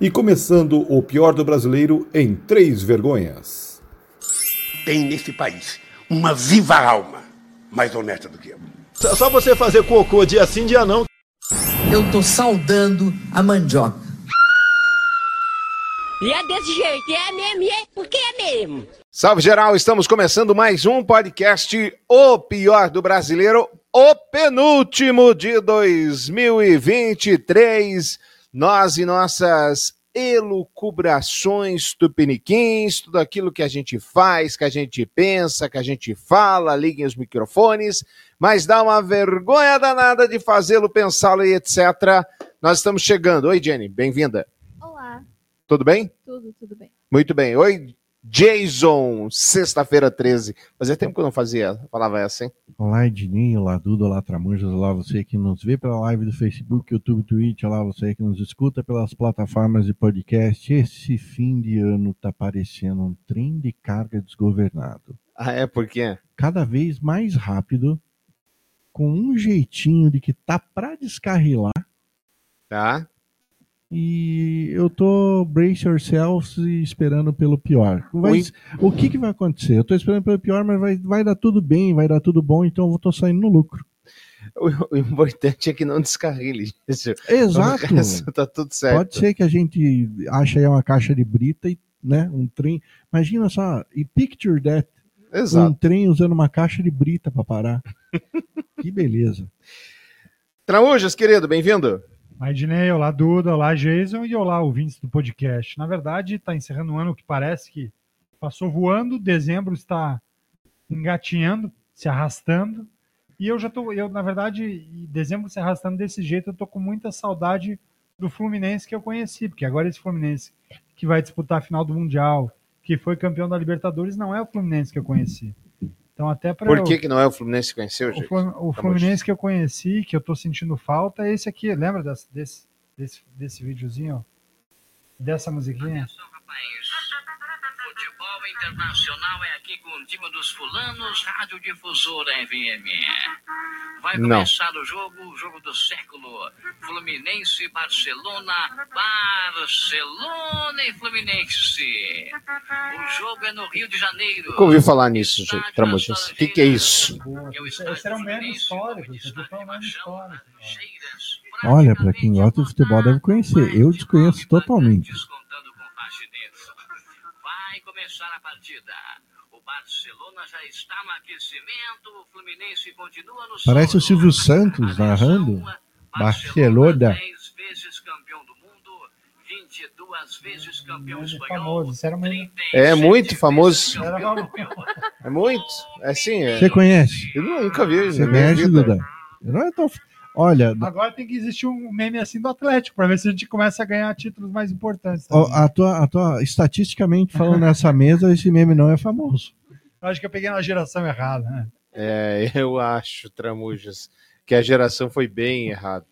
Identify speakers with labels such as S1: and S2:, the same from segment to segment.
S1: E começando o pior do brasileiro em três vergonhas.
S2: Tem nesse país uma viva alma mais honesta do que eu.
S3: Só você fazer cocô dia sim, dia não.
S4: Eu tô saudando a mandioca.
S5: E é desse jeito, é mesmo, é porque é mesmo.
S6: Salve geral, estamos começando mais um podcast O Pior do Brasileiro, o penúltimo de 2023. Nós e nossas elucubrações tupiniquins, tudo aquilo que a gente faz, que a gente pensa, que a gente fala, liguem os microfones, mas dá uma vergonha danada de fazê-lo, pensá-lo e etc. Nós estamos chegando. Oi, Jenny, bem-vinda.
S7: Olá,
S6: Tudo bem?
S7: tudo, tudo bem.
S6: Muito bem. Oi, Jason, sexta-feira 13. Fazia tempo que eu não fazia, falava essa, hein?
S8: Olá, Edninho, olá, Duda, olá, Tramanjas, olá, você que nos vê pela live do Facebook, YouTube, Twitch, olá, você que nos escuta pelas plataformas de podcast. Esse fim de ano tá parecendo um trem de carga desgovernado.
S6: Ah, é? Por quê?
S8: Cada vez mais rápido, com um jeitinho de que tá pra descarrilar,
S6: Tá?
S8: E eu tô brace yourselves e esperando pelo pior. Vai- o que que vai acontecer? Eu tô esperando pelo pior, mas vai, vai dar tudo bem, vai dar tudo bom, então eu tô saindo no lucro.
S6: O, o importante é que não descarrile. Isso.
S8: Exato.
S6: O resto tá tudo certo.
S8: Pode ser que a gente ache aí uma caixa de brita e, né, um trem. Imagina só, e picture that, um
S6: Exato.
S8: trem usando uma caixa de brita para parar. que beleza.
S6: Tramujas, querido, bem-vindo.
S9: Maidney, olá Duda, olá Jason e olá ouvintes do podcast. Na verdade, está encerrando um ano que parece que passou voando, dezembro está engatinhando, se arrastando, e eu já tô, eu na verdade, dezembro se arrastando desse jeito, eu tô com muita saudade do Fluminense que eu conheci, porque agora esse Fluminense que vai disputar a final do Mundial, que foi campeão da Libertadores, não é o Fluminense que eu conheci. Então até para
S6: Por que, que não é o Fluminense que conheceu,
S9: o,
S6: gente?
S9: Flu- o Fluminense que eu conheci, que eu tô sentindo falta, é esse aqui. Lembra desse, desse, desse, desse videozinho? Dessa musiquinha?
S10: Internacional é aqui com o time dos fulanos, Radiodifusora FM. Vai
S6: Não.
S10: começar o jogo, o jogo do século. Fluminense, Barcelona, Barcelona e Fluminense. O jogo é no Rio de Janeiro.
S6: Nunca ouvi falar nisso, gente. Tramujas. O que, que é isso?
S9: Esse era um meme histórico. Isso aqui foi um meme histórico.
S8: Olha, para quem gosta de futebol deve conhecer. Eu desconheço totalmente.
S10: Começar a partida. O Barcelona já está no aquecimento. O Fluminense continua no
S8: Parece o
S10: solo.
S8: Silvio Santos narrando. Barcelona.
S10: 10 vezes campeão do mundo, 22 vezes campeão
S9: Meme
S10: espanhol.
S9: famoso. Isso era meme.
S6: É muito famoso. É muito. É assim, é.
S8: Você conhece?
S6: Eu nunca vi.
S8: Você
S6: minha
S8: conhece. Duda? Não é tão... Olha,
S9: Agora tem que existir um meme assim do Atlético, para ver se a gente começa a ganhar títulos mais importantes. também.
S8: a tua, a tua, estatisticamente falando nessa mesa, esse meme não é famoso.
S9: Eu acho que eu peguei na geração errada, né?
S6: É, eu acho, Tramujas, que a geração foi bem errada.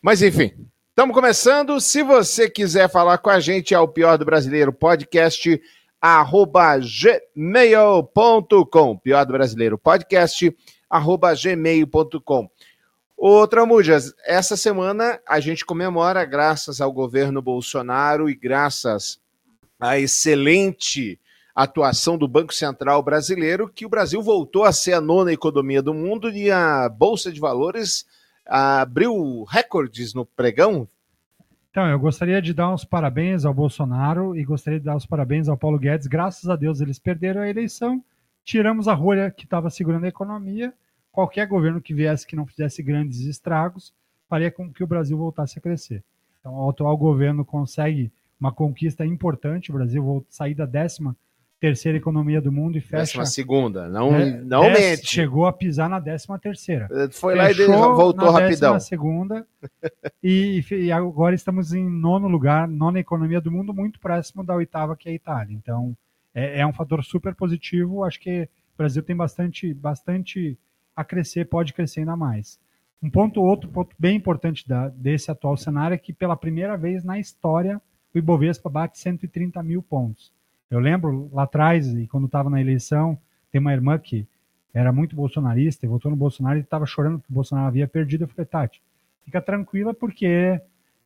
S6: Mas enfim, estamos começando. Se você quiser falar com a gente, é o Pior do Brasileiro podcast, arroba gmail.com. Pior do Brasileiro podcast, arroba gmail.com. Ô, Tramujas, essa semana a gente comemora, graças ao governo Bolsonaro e graças à excelente atuação do Banco Central brasileiro, que o Brasil voltou a ser a nona economia do mundo e a Bolsa de Valores abriu recordes no pregão.
S9: Então, eu gostaria de dar uns parabéns ao Bolsonaro e gostaria de dar os parabéns ao Paulo Guedes. Graças a Deus eles perderam a eleição, tiramos a rolha que estava segurando a economia. Qualquer governo que viesse que não fizesse grandes estragos faria com que o Brasil voltasse a crescer. Então, o atual governo consegue uma conquista importante. O Brasil volta sair da décima terceira economia do mundo e fecha.
S6: Décima segunda, não,
S9: É,
S6: não
S9: dez-
S6: mente.
S9: Chegou a pisar na décima terceira.
S6: Foi lá e voltou
S9: na
S6: rapidão.
S9: décima segunda e, e agora estamos em nono lugar, nona economia do mundo, muito próximo da oitava, que é a Itália. Então, é, é um fator super positivo. Acho que o Brasil tem bastante, bastante a crescer, pode crescer ainda mais. Um ponto, outro ponto bem importante da, desse atual cenário é que pela primeira vez na história o Ibovespa bate 130 mil pontos. Eu lembro lá atrás, e quando estava na eleição, tem uma irmã que era muito bolsonarista e votou no Bolsonaro e estava chorando que o Bolsonaro havia perdido. Eu falei, Tati, fica tranquila porque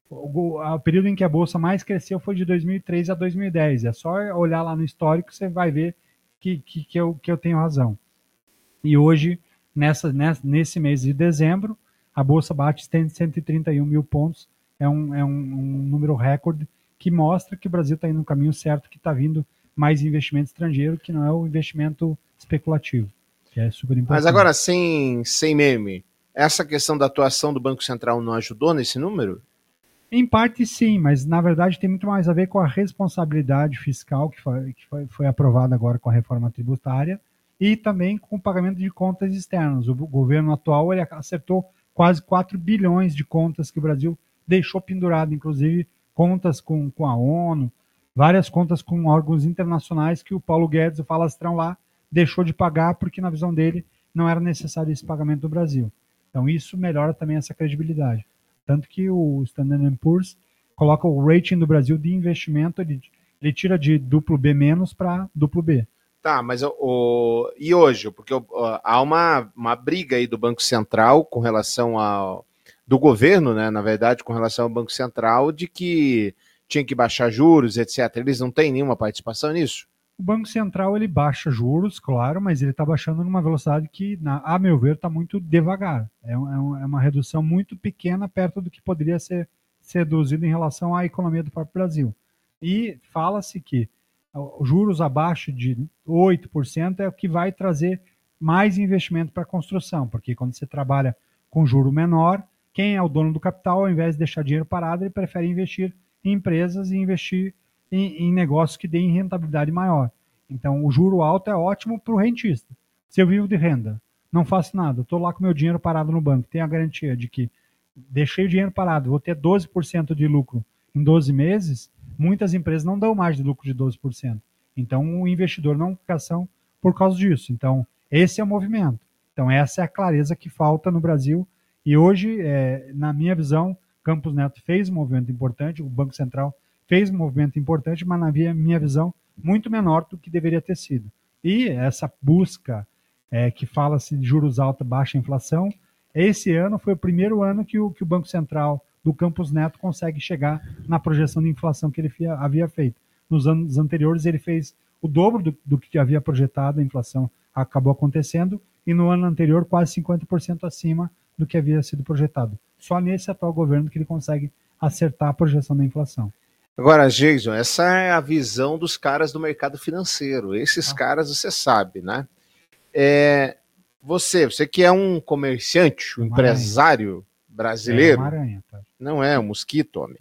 S9: o, o período em que a bolsa mais cresceu foi de 2003 a 2010. É só olhar lá no histórico você vai ver que, que, que, eu, que eu tenho razão. E hoje, nessa, nesse mês de dezembro, a bolsa bate 131 mil pontos. É um, é um, um número recorde que mostra que o Brasil está indo no caminho certo, que está vindo mais investimento estrangeiro, que não é o investimento especulativo, que é super importante.
S6: Mas agora, sem, sem meme, essa questão da atuação do Banco Central não ajudou nesse número?
S9: Em parte sim, mas na verdade tem muito mais a ver com a responsabilidade fiscal que foi, que foi, foi aprovada agora com a reforma tributária e também com o pagamento de contas externas. O governo atual ele acertou quase 4 bilhões de contas que o Brasil deixou pendurado, inclusive contas com, com a ONU, várias contas com órgãos internacionais que o Paulo Guedes, o falastrão lá, deixou de pagar porque, na visão dele, não era necessário esse pagamento do Brasil. Então, isso melhora também essa credibilidade. Tanto que o Standard Poor's coloca o rating do Brasil de investimento, ele, ele tira de duplo B menos para duplo B.
S6: Tá, mas o, e hoje? Porque o, há uma, uma briga aí do Banco Central com relação ao. do governo, né, na verdade, com relação ao Banco Central, de que tinha que baixar juros, etc. Eles não têm nenhuma participação nisso?
S9: O Banco Central ele baixa juros, claro, mas ele está baixando numa velocidade que, na, a meu ver, está muito devagar. É, é, é, uma redução muito pequena perto do que poderia ser, reduzido em relação à economia do próprio Brasil. E fala-se que juros abaixo de 8% é o que vai trazer mais investimento para a construção, porque quando você trabalha com juro menor, quem é o dono do capital, ao invés de deixar dinheiro parado, ele prefere investir em empresas e investir em, em negócios que deem rentabilidade maior. Então, o juro alto é ótimo para o rentista. Se eu vivo de renda, não faço nada, estou lá com meu dinheiro parado no banco, tenho a garantia de que deixei o dinheiro parado, vou ter 12% de lucro em 12 meses, muitas empresas não dão mais de lucro de 12%. Então, o investidor não fica ação por causa disso. Então, esse é o movimento. Então, essa é a clareza que falta no Brasil. E hoje, é, na minha visão, Campos Neto fez um movimento importante, o Banco Central fez um movimento importante, mas na minha visão, muito menor do que deveria ter sido. E essa busca é, que fala-se de juros altos, baixa inflação, esse ano foi o primeiro ano que o, que o Banco Central do Campos Neto consegue chegar na projeção de inflação que ele havia feito. Nos anos anteriores, ele fez o dobro do, do que havia projetado, a inflação acabou acontecendo, e no ano anterior, quase 50% acima do que havia sido projetado. Só nesse atual governo que ele consegue acertar a projeção da inflação.
S6: Agora, Jason, essa é a visão dos caras do mercado financeiro. Esses ah. caras você sabe, né? É, você, você que é um comerciante, um empresário brasileiro. É aranha, tá? Não é um mosquito, homem.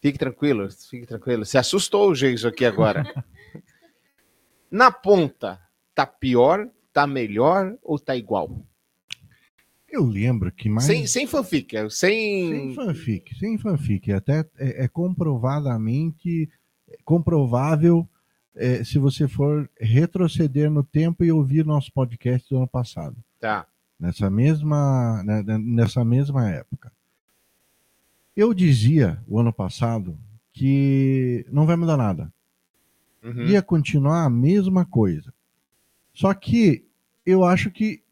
S6: Fique tranquilo, fique tranquilo. Se assustou o Jason aqui agora. Na ponta, tá pior, tá melhor ou tá igual?
S8: Eu lembro que mais.
S6: Sem, sem fanfic, é, sem.
S8: Sem fanfic, sem fanfic. Até é, é comprovadamente comprovável é, se você for retroceder no tempo e ouvir nosso podcast do ano passado.
S6: Tá.
S8: Nessa mesma, né, né, nessa mesma época. Eu dizia o ano passado que não vai mudar nada. Uhum. Ia continuar a mesma coisa. Só que eu acho que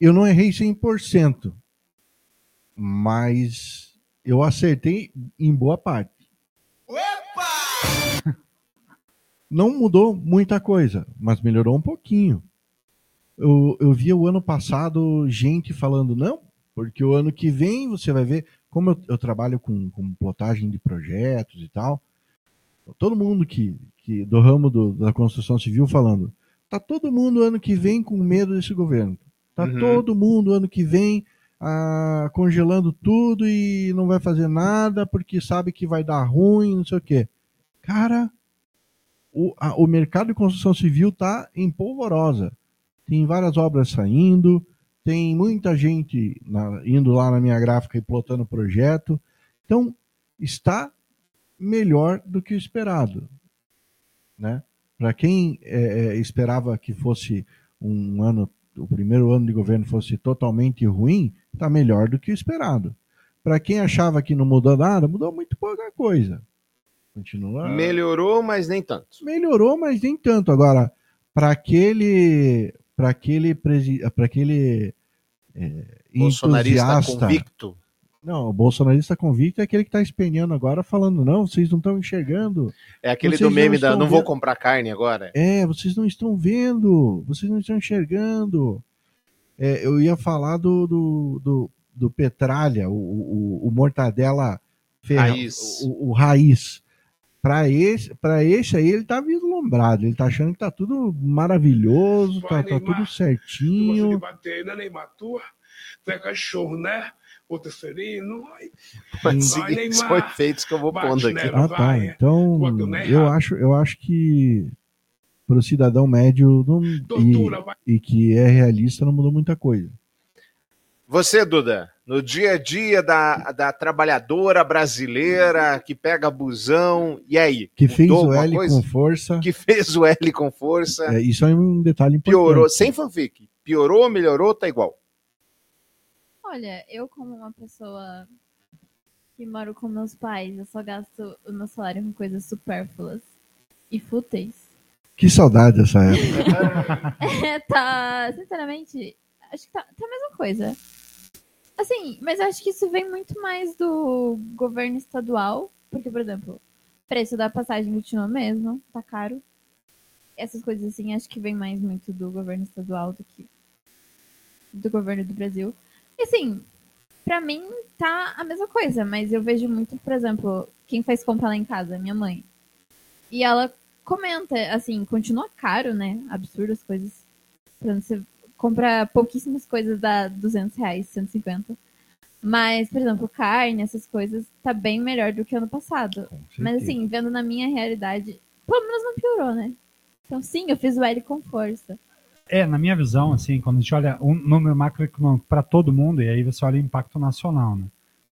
S8: eu não errei 100%, mas eu acertei em boa parte. Opa! Não mudou muita coisa, mas melhorou um pouquinho. Eu, eu vi o ano passado gente falando, não, porque o ano que vem você vai ver, como eu, eu trabalho com, com plotagem de projetos e tal, todo mundo que, que do ramo do, da construção civil falando, tá todo mundo ano que vem com medo desse governo. Tá uhum. todo mundo ano que vem ah, congelando tudo e não vai fazer nada porque sabe que vai dar ruim, não sei o quê. Cara, o, a, o mercado de construção civil tá em polvorosa. Tem várias obras saindo, tem muita gente na, indo lá na minha gráfica e plotando projeto. Então, está melhor do que o esperado. Né? Para quem é, esperava que fosse um ano o primeiro ano de governo fosse totalmente ruim, está melhor do que o esperado. Para quem achava que não mudou nada, mudou muito pouca coisa. Continua.
S6: Melhorou, mas nem tanto.
S8: Melhorou, mas nem tanto. Agora, para aquele, para aquele, para aquele é,
S6: bolsonarista convicto,
S8: Não, o bolsonarista convicto é aquele que tá espelhando agora, falando, não, vocês não estão enxergando.
S6: É aquele do meme
S8: não
S6: da não vou comprar carne agora.
S8: É, vocês não estão vendo, vocês não estão enxergando. É, eu ia falar do, do, do, do Petralha, o, o, o Mortadela Ferra-
S6: Raiz.
S8: O, o Raiz. Para esse, pra esse aí, ele tá vislumbrado, ele tá achando que tá tudo maravilhoso, tá, tá tudo certinho.
S7: bater, né, Neymar? Tu, tu é cachorro, né? O terceirino. ai.
S6: Mas
S7: Vai,
S6: seguinte, são
S7: Neymar.
S6: efeitos que eu vou pondo aqui.
S7: nela,
S8: Ah, tá.
S7: vai.
S8: Então,
S7: o
S8: eu acho, eu acho que pro cidadão médio não,
S7: Tortura, vai.
S8: e, e que é realista não mudou muita coisa.
S6: Você, Duda, no dia a dia da, da trabalhadora brasileira que pega busão, e aí?
S8: Que fez o L
S6: coisa?
S8: com força.
S6: Que fez o L com força.
S8: É, isso é um detalhe importante.
S6: Piorou, sem fanfic. Piorou, melhorou, tá igual.
S11: Olha, eu como uma pessoa que moro com meus pais, eu só gasto o meu salário com coisas supérfluas e fúteis.
S8: Que saudade dessa época.
S11: É, tá, sinceramente, acho que tá, tá a mesma coisa. Assim, mas acho que isso vem muito mais do governo estadual, porque, por exemplo, preço da passagem continua mesmo, tá caro. Essas coisas assim, acho que vem mais muito do governo estadual do que do governo do Brasil. E assim, pra mim tá a mesma coisa, mas eu vejo muito, por exemplo, quem faz compra lá em casa, minha mãe. E ela comenta, assim, continua caro, né? Absurdo as coisas. Por exemplo, compra pouquíssimas coisas, dá 200 reais, 150. Mas, por exemplo, carne, essas coisas, tá bem melhor do que ano passado. Mas assim, vendo na minha realidade, pelo menos não piorou, né? Então sim, eu fiz o L com força.
S9: É, na minha visão, assim, quando a gente olha um número macroeconômico para todo mundo, e aí você olha o impacto nacional, né?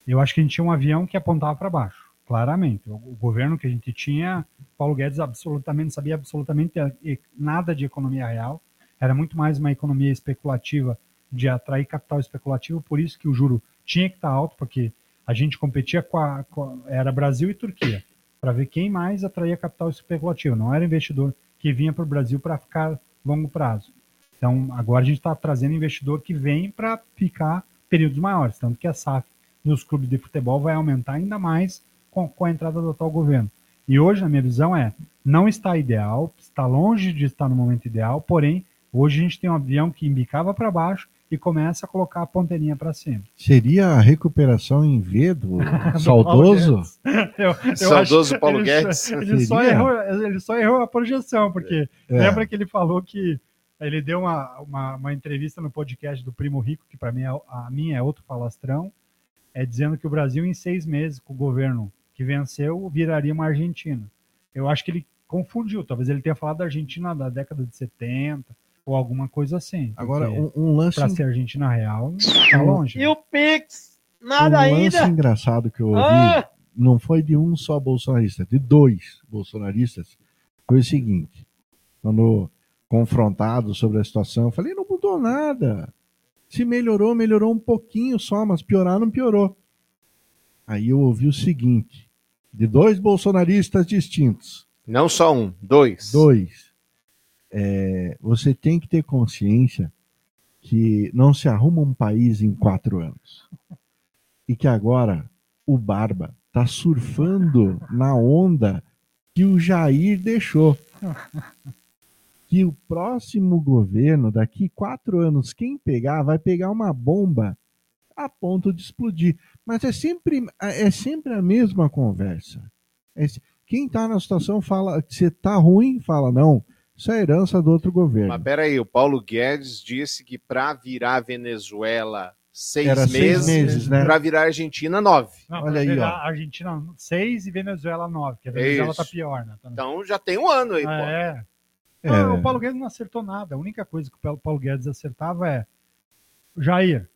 S9: Eu acho que a gente tinha um avião que apontava para baixo, claramente. O, o governo que a gente tinha, Paulo Guedes absolutamente sabia absolutamente eh, nada de economia real. Era muito mais uma economia especulativa de atrair capital especulativo, por isso que o juro tinha que estar alto, porque a gente competia com a, com era Brasil e Turquia, para ver quem mais atraía capital especulativo. Não era investidor que vinha para o Brasil para ficar longo prazo. Então, agora a gente está trazendo investidor que vem para ficar períodos maiores, tanto que a SAF nos clubes de futebol vai aumentar ainda mais com, com a entrada do atual governo. E hoje, na minha visão, é não está ideal, está longe de estar no momento ideal, porém, hoje a gente tem um avião que embicava para baixo e começa a colocar a ponteirinha para cima.
S8: Seria a recuperação em V do
S9: Do
S8: saudoso?
S9: Paulo. Eu- eu
S6: Saudoso Paulo
S9: ele
S6: Guedes.
S9: Só, ele, só errou, ele só errou a projeção, porque
S8: É.
S9: lembra que ele falou que ele deu uma, uma, uma entrevista no podcast do Primo Rico, que para mim é, a minha é outro falastrão, é dizendo que o Brasil em seis meses com o governo que venceu viraria uma Argentina. Eu acho que ele confundiu, talvez ele tenha falado da Argentina da década de 70 ou alguma coisa assim.
S8: Agora, um, um lance,
S9: pra ser Argentina real, tá longe.
S12: E o Pix?
S8: um
S12: Nada
S8: lance
S12: ainda?
S8: engraçado que eu ouvi,
S12: Ah!
S8: não foi de um só bolsonarista, de dois bolsonaristas, foi o seguinte, quando confrontado sobre a situação, eu falei, não mudou nada. Se melhorou, melhorou um pouquinho só, mas piorar não piorou. Aí eu ouvi o seguinte, de dois bolsonaristas distintos.
S6: Não só um, dois.
S8: Dois. É, você tem que ter consciência que não se arruma um país em quatro anos. E que agora o Barba está surfando na onda que o Jair deixou. Que o próximo governo, daqui quatro anos, quem pegar, vai pegar uma bomba a ponto de explodir. Mas é sempre, é sempre a mesma conversa. É quem está na situação fala que se tá ruim, fala não, isso é herança do outro governo.
S6: Mas peraí, o Paulo Guedes disse que para virar Venezuela seis
S8: Era seis
S6: meses,
S8: meses, né?
S6: para virar Argentina nove.
S9: Não,
S8: Olha aí, ó.
S9: Argentina 6 e Venezuela 9, que a Venezuela
S6: Isso.
S9: tá pior, né? Tá-
S6: Então já tem um ano aí, pô.
S9: É.
S8: É.
S9: Não, o Paulo Guedes não acertou nada. A única coisa que o Paulo- Paulo Guedes acertava é Jair,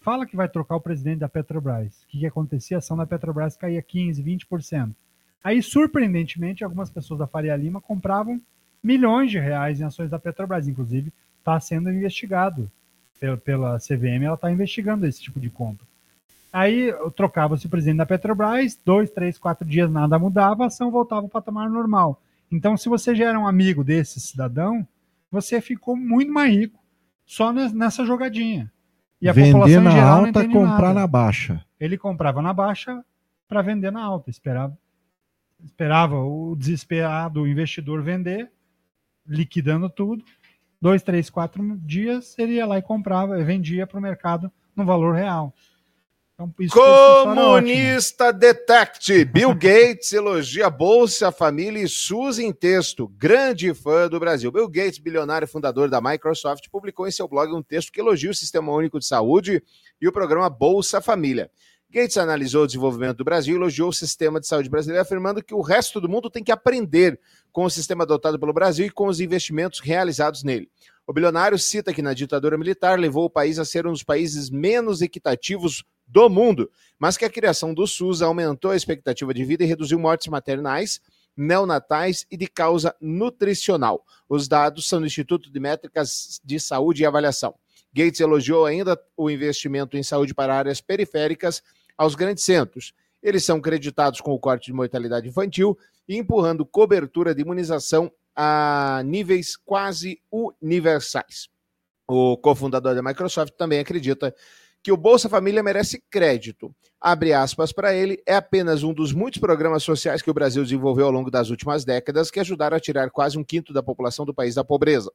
S9: fala que vai trocar o presidente da Petrobras. O que, que acontecia? A ação da Petrobras caía 15%, 20%. Aí, surpreendentemente, algumas pessoas da Faria Lima compravam milhões de reais em ações da Petrobras. Inclusive, está sendo investigado pela, pela CVM, ela está investigando esse tipo de compra. Aí trocava-se o presidente da Petrobras, dois, três, quatro dias nada mudava, a ação voltava ao patamar normal. Então, se você já era um amigo desse cidadão, você ficou muito mais rico só nes- nessa jogadinha. E a
S8: Vender
S9: população em
S8: na
S9: geral não
S8: alta, comprar
S9: nada.
S8: na baixa.
S9: Ele comprava na baixa para vender na alta. Esperava, esperava o desesperado investidor vender, liquidando tudo. Dois, três, quatro dias, ele ia lá e comprava, e vendia para o mercado no valor real. Então, isso, isso.
S6: Comunista Detect. Bill Gates elogia Bolsa Família e SUS em texto. Grande fã do Brasil. Bill Gates, bilionário e fundador da Microsoft, publicou em seu blog um texto que elogia o Sistema Único de Saúde e o programa Bolsa Família. Gates analisou o desenvolvimento do Brasil e elogiou o sistema de saúde brasileiro, afirmando que o resto do mundo tem que aprender com o sistema adotado pelo Brasil e com os investimentos realizados nele. O bilionário cita que na ditadura militar levou o país a ser um dos países menos equitativos do mundo, mas que a criação do SUS aumentou a expectativa de vida e reduziu mortes maternais, neonatais e de causa nutricional. Os dados são do Instituto de Métricas de Saúde e Avaliação. Gates elogiou ainda o investimento em saúde para áreas periféricas aos grandes centros. Eles são creditados com o corte de mortalidade infantil e empurrando cobertura de imunização a níveis quase universais. O cofundador da Microsoft também acredita que o Bolsa Família merece crédito. Abre aspas para ele, é apenas um dos muitos programas sociais que o Brasil desenvolveu ao longo das últimas décadas que ajudaram a tirar quase um quinto da população do país da pobreza.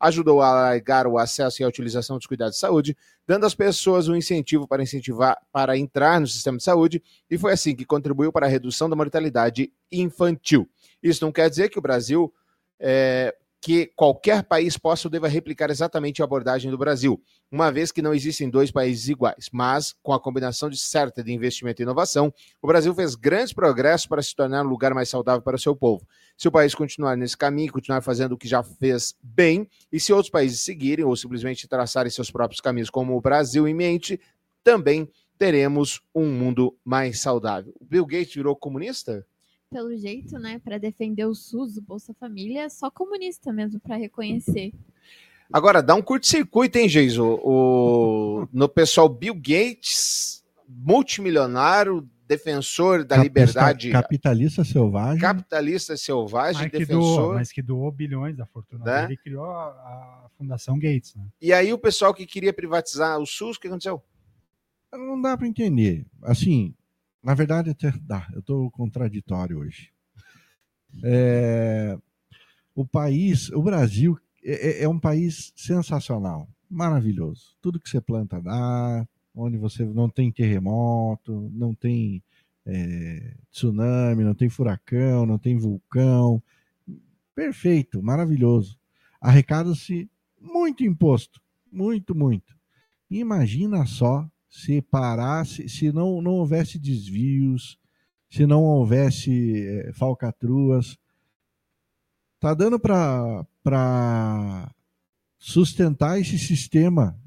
S6: Ajudou a alargar o acesso e a utilização dos cuidados de saúde, dando às pessoas um incentivo para incentivar para entrar no sistema de saúde, e foi assim que contribuiu para a redução da mortalidade infantil. Isso não quer dizer que o Brasil é, que qualquer país possa ou deva replicar exatamente a abordagem do Brasil, uma vez que não existem dois países iguais. Mas, com a combinação de certa de investimento e inovação, o Brasil fez grandes progressos para se tornar um lugar mais saudável para o seu povo. Se o país continuar nesse caminho, continuar fazendo o que já fez bem, e se outros países seguirem ou simplesmente traçarem seus próprios caminhos, como o Brasil em mente, também teremos um mundo mais saudável. O Bill Gates virou comunista?
S11: Pelo jeito, né, para defender o SUS, o Bolsa Família, é só comunista mesmo para reconhecer.
S6: Agora, dá um curto-circuito, hein, Geiso? O, no pessoal Bill Gates, multimilionário, defensor da
S8: Capista-
S6: liberdade,
S8: Capitalista selvagem.
S6: capitalista selvagem,
S9: Mas que,
S6: defensor.
S9: doou, mas que doou bilhões da fortuna
S6: Né?
S9: dele e criou a, a Fundação Gates. Né?
S6: E aí o pessoal que queria privatizar o SUS, o que aconteceu?
S8: Não dá para entender. Assim, na verdade até dá. Eu estou contraditório hoje. É, o país, o Brasil, é, é um país sensacional, maravilhoso. Tudo que você planta dá, onde você não tem terremoto, não tem é, tsunami, não tem furacão, não tem vulcão. Perfeito, maravilhoso. Arrecada-se muito imposto, muito, muito. Imagina só se parasse, se não, não houvesse desvios, se não houvesse eh, falcatruas. Tá dando para sustentar esse sistema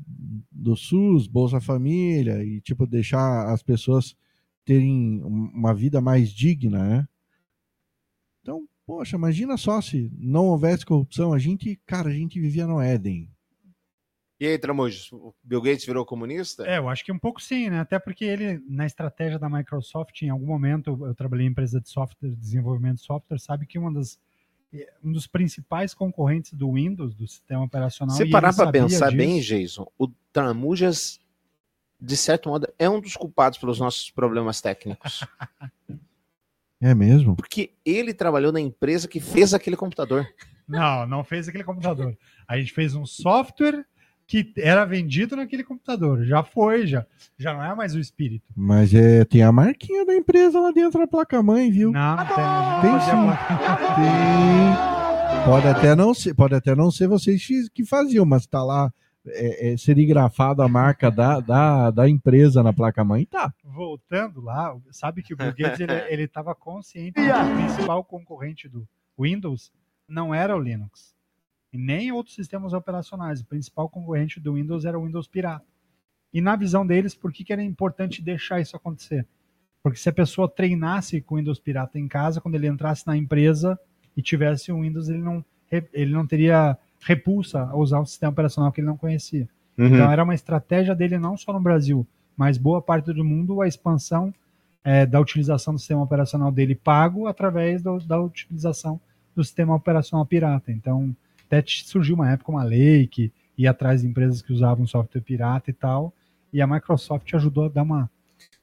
S8: do SUS, Bolsa Família e tipo deixar as pessoas terem um- uma vida mais digna, né? Então, poxa, imagina só se não houvesse corrupção, a gente, cara, a gente vivia no Éden.
S6: E aí, Tramujas, o Bill Gates virou comunista?
S9: É, eu acho que um pouco sim, né? Até porque ele, na estratégia da Microsoft, em algum momento, eu trabalhei em empresa de software, desenvolvimento de software, sabe que uma das, eh, um dos principais concorrentes do Windows, do sistema operacional.
S6: Se parar para pensar
S9: disso.
S6: bem, Jason, o Tramujas, de certo modo, é um dos culpados pelos nossos problemas técnicos.
S8: É mesmo?
S6: Porque ele trabalhou na empresa que fez aquele computador.
S9: Não, não fez aquele computador. A gente fez um software que era vendido naquele computador. Já foi, já. Já não é mais o espírito.
S8: Mas é, tem a marquinha da empresa lá dentro da placa-mãe, viu?
S9: Não, não tem.
S8: Tem sim. Tem. Pode até não ser, pode até não ser vocês que- que faziam, mas tá lá é, é, serigrafado a marca da, da, da empresa na placa-mãe, tá.
S9: Voltando lá, sabe que o Bill Gates ele, ele estava consciente que o principal concorrente do Windows não era o Linux e nem outros sistemas operacionais. O principal concorrente do Windows era o Windows pirata. E na visão deles, por que, que era importante deixar isso acontecer? Porque se a pessoa treinasse com o Windows pirata em casa, quando ele entrasse na empresa e tivesse um Windows, ele não, ele não teria repulsa a usar um sistema operacional que ele não conhecia.
S6: Uhum.
S9: Então era uma estratégia dele não só no Brasil, mas boa parte do mundo, a expansão eh, da utilização do sistema operacional dele pago através do- da utilização do sistema operacional pirata. Então, até surgiu uma época uma lei que ia atrás de empresas que usavam software pirata e tal, e a Microsoft ajudou a dar uma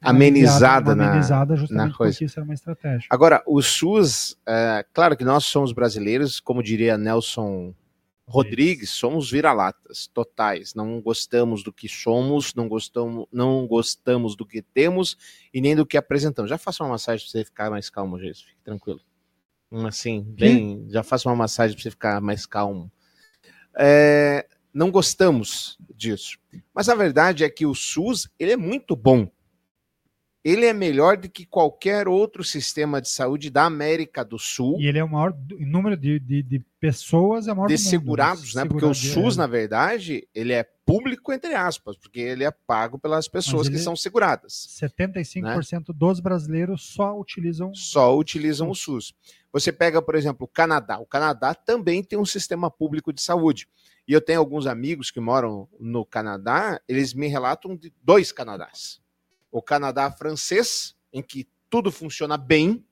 S6: Amenizada
S9: uma
S6: na-
S9: amenizada justamente
S6: na coisa.
S9: porque isso era uma estratégia.
S6: Agora, o SUS, é, claro que nós somos brasileiros, como diria Nelson Rodrigues, somos vira-latas totais. Não gostamos do que somos, não gostamos, não gostamos do que temos e nem do que apresentamos. Já faça uma massagem para você ficar mais calmo, Jesus. Fique tranquilo. Assim, bem, já faça uma massagem para você ficar mais calmo. É, não gostamos disso. Mas a verdade é que o SUS ele é muito bom. Ele é melhor do que qualquer outro sistema de saúde da América do Sul
S9: E ele é o maior em número de, de, de pessoas, é o maior
S6: de
S9: mundo.
S6: segurados, né? Porque o SUS,
S9: é.
S6: na verdade, ele é público, entre aspas, porque ele é pago pelas pessoas que são seguradas.
S9: 75% dos brasileiros só utilizam
S6: Só utilizam o SUS. Você pega, por exemplo, o Canadá. O Canadá também tem um sistema público de saúde. E eu tenho alguns amigos que moram no Canadá, eles me relatam de dois Canadás. O Canadá francês, em que tudo funciona bem,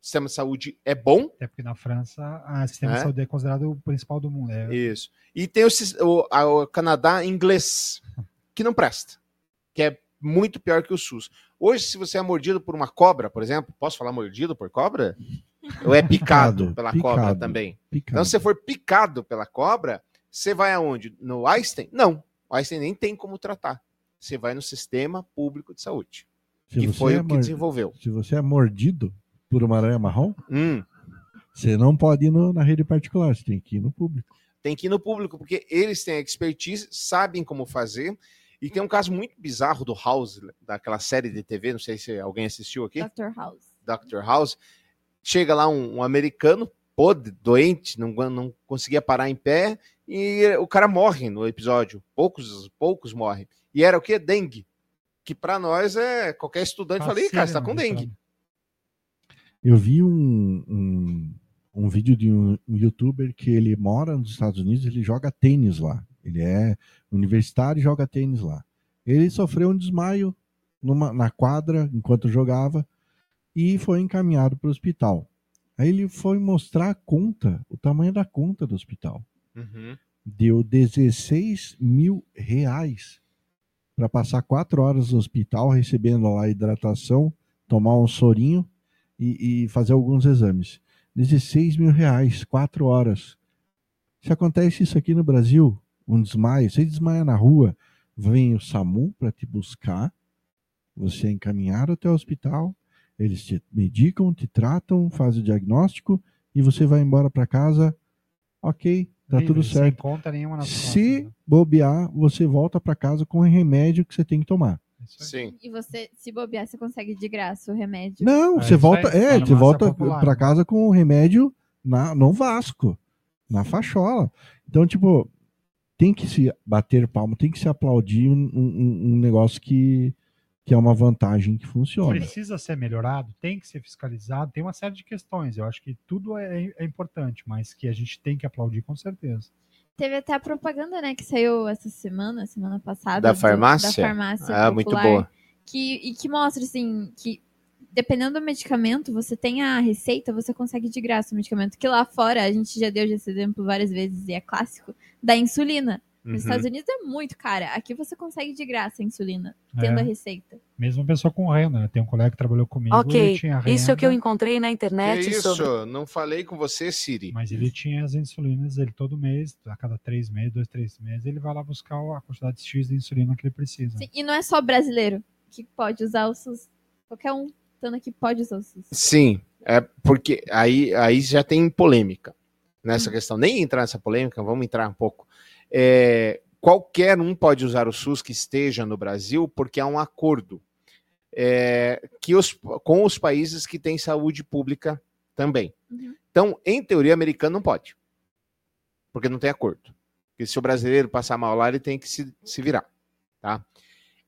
S6: o sistema de saúde é bom,
S9: Até porque na França o sistema
S6: É?
S9: de saúde é considerado o principal do mundo. É,
S6: Isso. E tem o, o- o Canadá inglês, que não presta, que é muito pior que o SUS. Hoje, se você é mordido por uma cobra, por exemplo, posso falar mordido por cobra? Ou é picado
S8: Picado,
S6: pela
S8: picado,
S6: cobra também?
S8: picado.
S6: Então, se você for picado pela cobra, você vai aonde? No Einstein? Não. O Einstein nem tem como tratar. Você vai no sistema público de saúde,
S8: Se
S6: que foi
S8: é
S6: o que desenvolveu.
S8: Se você é mordido por uma aranha marrom,
S6: Hum.
S8: você não pode ir no- na rede particular, você tem que ir no público.
S6: tem que ir no público, porque eles têm expertise, sabem como fazer. E tem um caso muito bizarro do House, daquela série de TV, não sei se alguém assistiu aqui,
S11: Dr. House.
S6: Dr. House. Chega lá um, um americano, podre, doente, não, não conseguia parar em pé, e o cara morre no episódio. Poucos, poucos morrem. E era o quê? Dengue. Que pra nós é. Qualquer estudante fala, Ih, cara, você tá com dengue.
S8: Eu vi um, um, um vídeo de um, um youtuber que ele mora nos Estados Unidos, ele joga tênis lá. Ele é universitário e joga tênis lá. Ele sofreu um desmaio numa, na quadra enquanto jogava e foi encaminhado para o hospital. Aí ele foi mostrar a conta, o tamanho da conta do hospital.
S6: Uhum.
S8: Deu 16 mil reais para passar quatro horas no hospital recebendo lá hidratação, tomar um sorinho e, e fazer alguns exames. 16 mil reais, quatro horas. Se acontece isso aqui no Brasil, um desmaio, você desmaia na rua, vem o SAMU para te buscar, você é encaminhado até o hospital, eles te medicam, te tratam, fazem o diagnóstico e você vai embora para casa, ok, tá
S9: livre,
S8: tudo
S9: Sem
S8: certo.
S9: conta
S8: Se
S9: costas, né?
S8: bobear, você volta para casa com o remédio que você tem que tomar.
S6: Sim.
S11: E você, se bobear, você consegue de graça o remédio.
S8: Não,
S9: É,
S8: você volta,
S9: aí,
S8: é,
S9: tá
S8: você volta para
S9: né?
S8: casa com o remédio na, no Vasco, na fachola. Então, tipo, tem que se bater palma, tem que se aplaudir um, um- um negócio que, que é uma vantagem que funciona.
S9: Precisa ser melhorado, tem que ser fiscalizado, tem uma série de questões. Eu acho que tudo é, é importante, mas que a gente tem que aplaudir com certeza.
S11: Teve até a propaganda, né, que saiu essa semana, semana passada.
S6: Da
S11: do-
S6: farmácia?
S11: Da farmácia.
S6: Ah, muito
S11: popular,
S6: boa.
S11: Que, e que mostra, assim, que dependendo do medicamento, você tem a receita, você consegue de graça o medicamento. Que lá fora, a gente já deu esse exemplo várias vezes e é clássico, da insulina. Nos
S9: Uhum.
S11: Estados Unidos é muito cara. Aqui você consegue de graça a insulina, tendo
S9: É.
S11: a receita.
S9: Mesmo pessoa com renda, né? Tem um colega que trabalhou comigo
S12: Ok,
S11: é
S9: ele tinha renda,
S12: isso é o que eu encontrei na
S6: Que
S12: internet
S6: isso?
S12: sobre.
S6: Não falei com você, Siri.
S9: mas ele tinha as insulinas, ele todo mês, a cada três meses, dois, três meses, ele vai lá buscar a quantidade X de insulina que ele precisa.
S11: Sim, e não é só brasileiro que pode usar o SUS. Qualquer um estando aqui pode usar o SUS.
S6: Sim, é porque aí, aí já tem polêmica nessa questão. Nem entrar nessa polêmica, vamos entrar um pouco. É, qualquer um pode usar o SUS que esteja no Brasil, porque há um acordo é, que os, com os países que têm saúde pública também.
S11: Uhum.
S6: Então, em teoria, americano não pode, porque não tem acordo. Porque se o brasileiro passar mal lá, ele tem que se, se virar. Tá?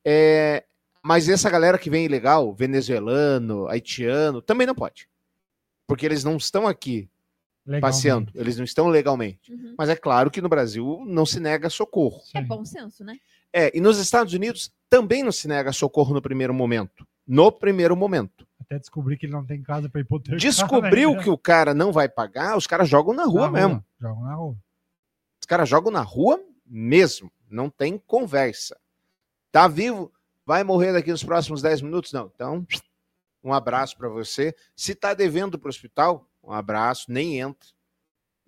S6: É, mas essa galera que vem ilegal, venezuelano, haitiano, também não pode. Porque eles não estão aqui
S9: Legalmente.
S6: passeando, eles não estão legalmente.
S11: Uhum.
S6: Mas é claro que no Brasil não se nega socorro.
S11: É bom senso, né?
S6: É, e nos Estados Unidos também não se nega socorro no primeiro momento. No primeiro momento.
S9: Até descobrir que ele não tem casa para hipotecar.
S6: Descobriu
S9: né?
S6: que o cara não vai pagar, os caras jogam na rua
S9: Na
S6: mesmo.
S9: Jogam na rua.
S6: Os caras jogam na rua mesmo. Não tem conversa. Tá vivo? Vai morrer daqui nos próximos 10 minutos? Não. Então, um abraço para você. Se tá devendo para o hospital, um abraço, nem entra.